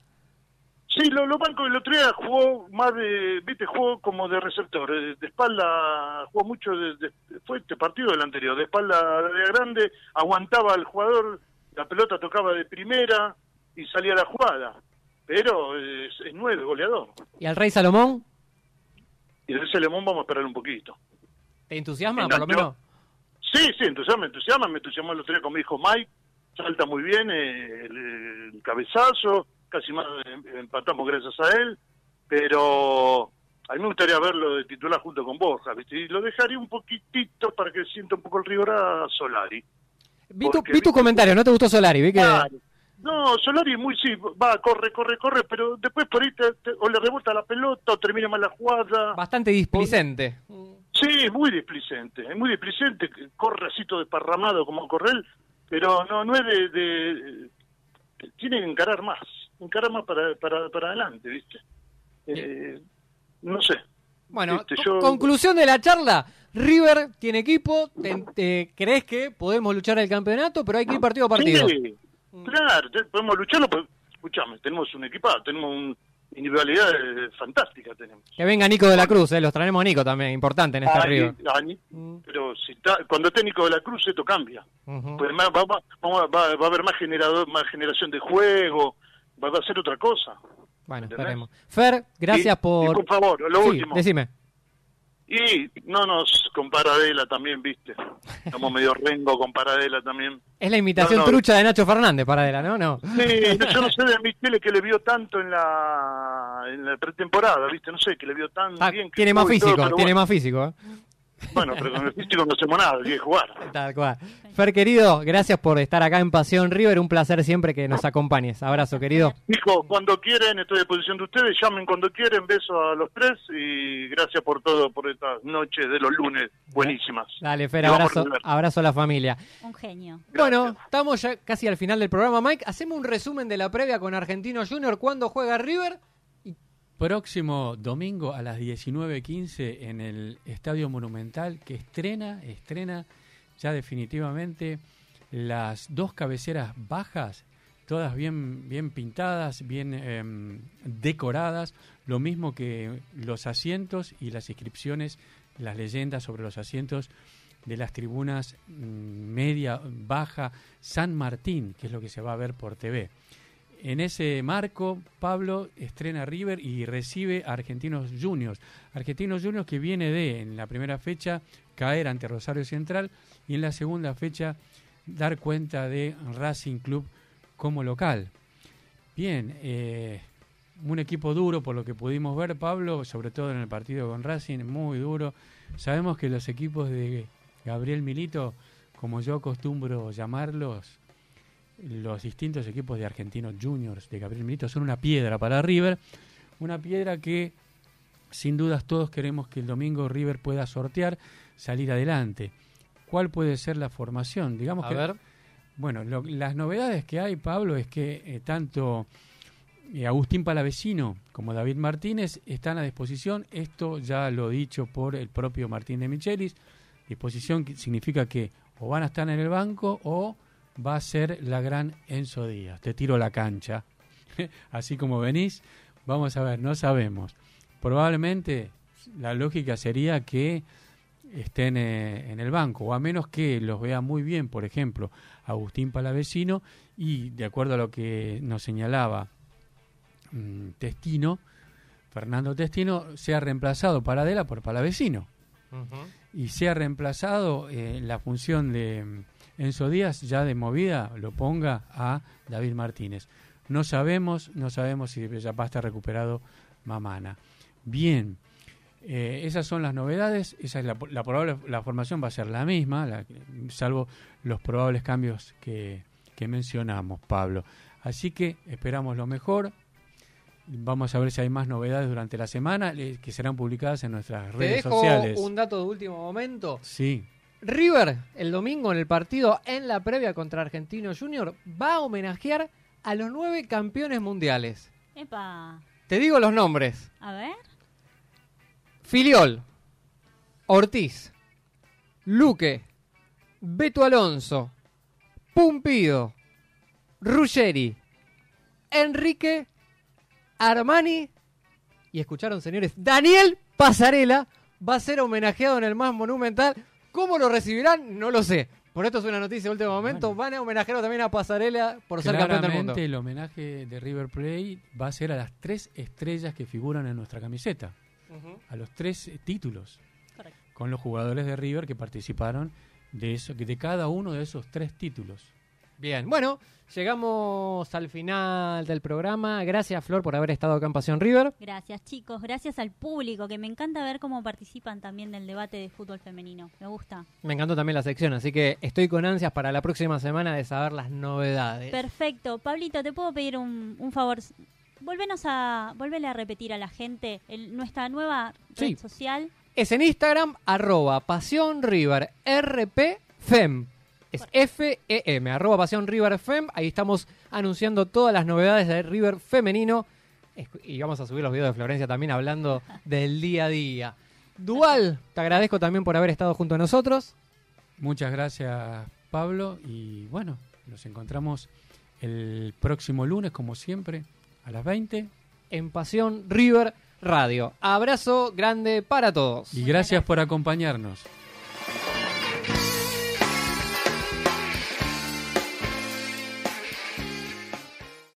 Sí, lo, lo banco el otro día jugó más de, viste, jugó como de receptor, eh, de espalda, jugó mucho, de, de- fue este partido del anterior, de espalda de grande, aguantaba al jugador, la pelota tocaba de primera y salía la jugada, pero es, es nueve, goleador. ¿Y al Rey Salomón? Y de ese Lemón vamos a esperar un poquito. ¿Te entusiasma, por lo menos? Sí, sí, entusiasma, entusiasma, me entusiasmó el otro día con mi hijo Mike, salta muy bien eh, el, el cabezazo, casi más eh, empatamos gracias a él, pero a mí me gustaría verlo de titular junto con Borja, ¿viste? y lo dejaría un poquitito para que sienta un poco el rigor a Solari. Vi tu, vi tu comentario, ¿no te gustó Solari? Vi que... Claro. No, Solari muy sí, va, corre, corre, corre, pero después por ahí te- te- o le rebota la pelota o termina mal la jugada. Bastante displicente. Sí, muy displicente, es muy displicente, corre así todo desparramado como corre él, pero no, no es de, de- Tiene que encarar más, encarar más para, para, para adelante, ¿viste? Eh, no sé. Bueno, Este, yo- conclusión de la charla. River tiene equipo, te- te- crees que podemos luchar el campeonato, pero hay que ir partido a partido. Sí, claro, te- podemos lucharlo, pues, escuchame, tenemos un equipado, tenemos una individualidad eh, fantástica, tenemos. Que venga Nico de la Cruz, eh, los traemos a Nico también, importante en este Ay, Mm. pero si está, cuando esté Nico de la Cruz esto cambia. Pues va, a- va- va a haber más generador, más generación de juego, va, va a ser otra cosa. Bueno, ¿entendés? esperemos. Fer, gracias Y- por... y por favor, lo Sí, último. decime. Y no nos con Paradela también, viste. Estamos medio rengo con Paradela también. Es la imitación No, no. trucha de Nacho Fernández, Paradela, ¿no? No. Sí, yo no sé de Michele que le vio tanto en la, en la pretemporada, viste, no sé, que le vio tan Ah, bien. que tiene más jugó y todo, físico, tiene bueno, más físico. ¿eh? Bueno, pero con el físico no hacemos nada, hay que jugar. Tal cual. Fer, querido, gracias por estar acá en Pasión River. Un placer siempre que nos acompañes. Abrazo, querido. Hijo, cuando quieren, estoy a disposición de ustedes, llamen cuando quieren, beso a los tres y gracias por todo, por estas noches de los lunes buenísimas. Dale, Fer, abrazo, abrazo a la familia. Un genio. Bueno, estamos ya casi al final del programa, Mike. Hacemos un resumen de la previa con Argentino Junior. ¿Cuándo juega River? Próximo domingo a las 19.15 en el Estadio Monumental que estrena, estrena ya definitivamente las dos cabeceras bajas, todas bien, bien pintadas, bien em, decoradas, lo mismo que los asientos y las inscripciones, las leyendas sobre los asientos de las tribunas mm, media, baja, San Martín, que es lo que se va a ver por TV. En ese marco, Pablo estrena River y recibe a Argentinos Juniors. Argentinos Juniors que viene de, en la primera fecha, caer ante Rosario Central y en la segunda fecha dar cuenta de Racing Club como local. Bien, eh, un equipo duro por lo que pudimos ver, Pablo, sobre todo en el partido con Racing, muy duro. Sabemos que los equipos de Gabriel Milito, como yo acostumbro llamarlos, los distintos equipos de Argentinos Juniors de Gabriel Milito son una piedra para River, una piedra que sin dudas todos queremos que el domingo River pueda sortear, salir adelante. ¿Cuál puede ser la formación? Digamos A que ver. bueno, lo- las novedades que hay, Pablo, es que eh, tanto eh, Agustín Palavecino como David Martínez están a disposición. Esto ya lo dicho por el propio Martín de Michelis. Disposición que significa que o van a estar en el banco o va a ser la gran Enzo Díaz. Te tiro la cancha. [laughs] Así como venís, vamos a ver, no sabemos. Probablemente la lógica sería que estén eh, en el banco, o a menos que los vea muy bien, por ejemplo, Agustín Palavecino, y de acuerdo a lo que nos señalaba mm, Testino, Fernando Testino, sea reemplazado para Adela por Palavecino y sea reemplazado eh, en la función de Enzo Díaz, ya de movida, lo ponga a David Martínez. No sabemos, no sabemos si ya va a estar recuperado Mamana. Bien, eh, esas son las novedades, esa es la, la probable, la formación va a ser la misma, la- salvo los probables cambios que, que mencionamos, Pablo. Así que esperamos lo mejor. Vamos a ver si hay más novedades durante la semana eh, que serán publicadas en nuestras Te redes dejo sociales. un dato de último momento. Sí, River, el domingo en el partido en la previa contra Argentino Junior, va a homenajear a los nueve campeones mundiales. Epa. Te digo los nombres. A ver. Filiol, Ortiz, Luque, Beto Alonso, Pumpido, Ruggeri, Enrique, Armani y escucharon señores, Daniel Pasarela va a ser homenajeado en el más monumental. ¿Cómo lo recibirán? No lo sé. Por esto es una noticia de último momento. Bueno. Van a homenajearlo también a Pasarela por ser campeón del mundo. claramente el homenaje de River Plate va a ser a las tres estrellas que figuran en nuestra camiseta, a los tres eh, títulos, Correcto. con los jugadores de River que participaron de eso, de cada uno de esos tres títulos. Bien, bueno, llegamos al final del programa. Gracias, Flor, por haber estado acá en Pasión River. Gracias chicos, gracias al público, que me encanta ver cómo participan también del debate de fútbol femenino. Me gusta. Me encantó también la sección, así que estoy con ansias para la próxima semana de saber las novedades. Perfecto. Pablito, ¿te puedo pedir un, un favor? Volvenos a, a repetir a la gente el- nuestra nueva red Sí. social. Es en Instagram, arroba Pasión River RP Fem. Es F-E-M, arroba Pasión River Fem. Ahí estamos anunciando todas las novedades de River femenino. Y vamos a subir los videos de Florencia también hablando [laughs] del día a día. Dual, te agradezco también por haber estado junto a nosotros. Muchas gracias, Pablo, y bueno, nos encontramos el próximo lunes, como siempre, a las 20. en Pasión River Radio. Abrazo grande para todos. Y gracias por acompañarnos.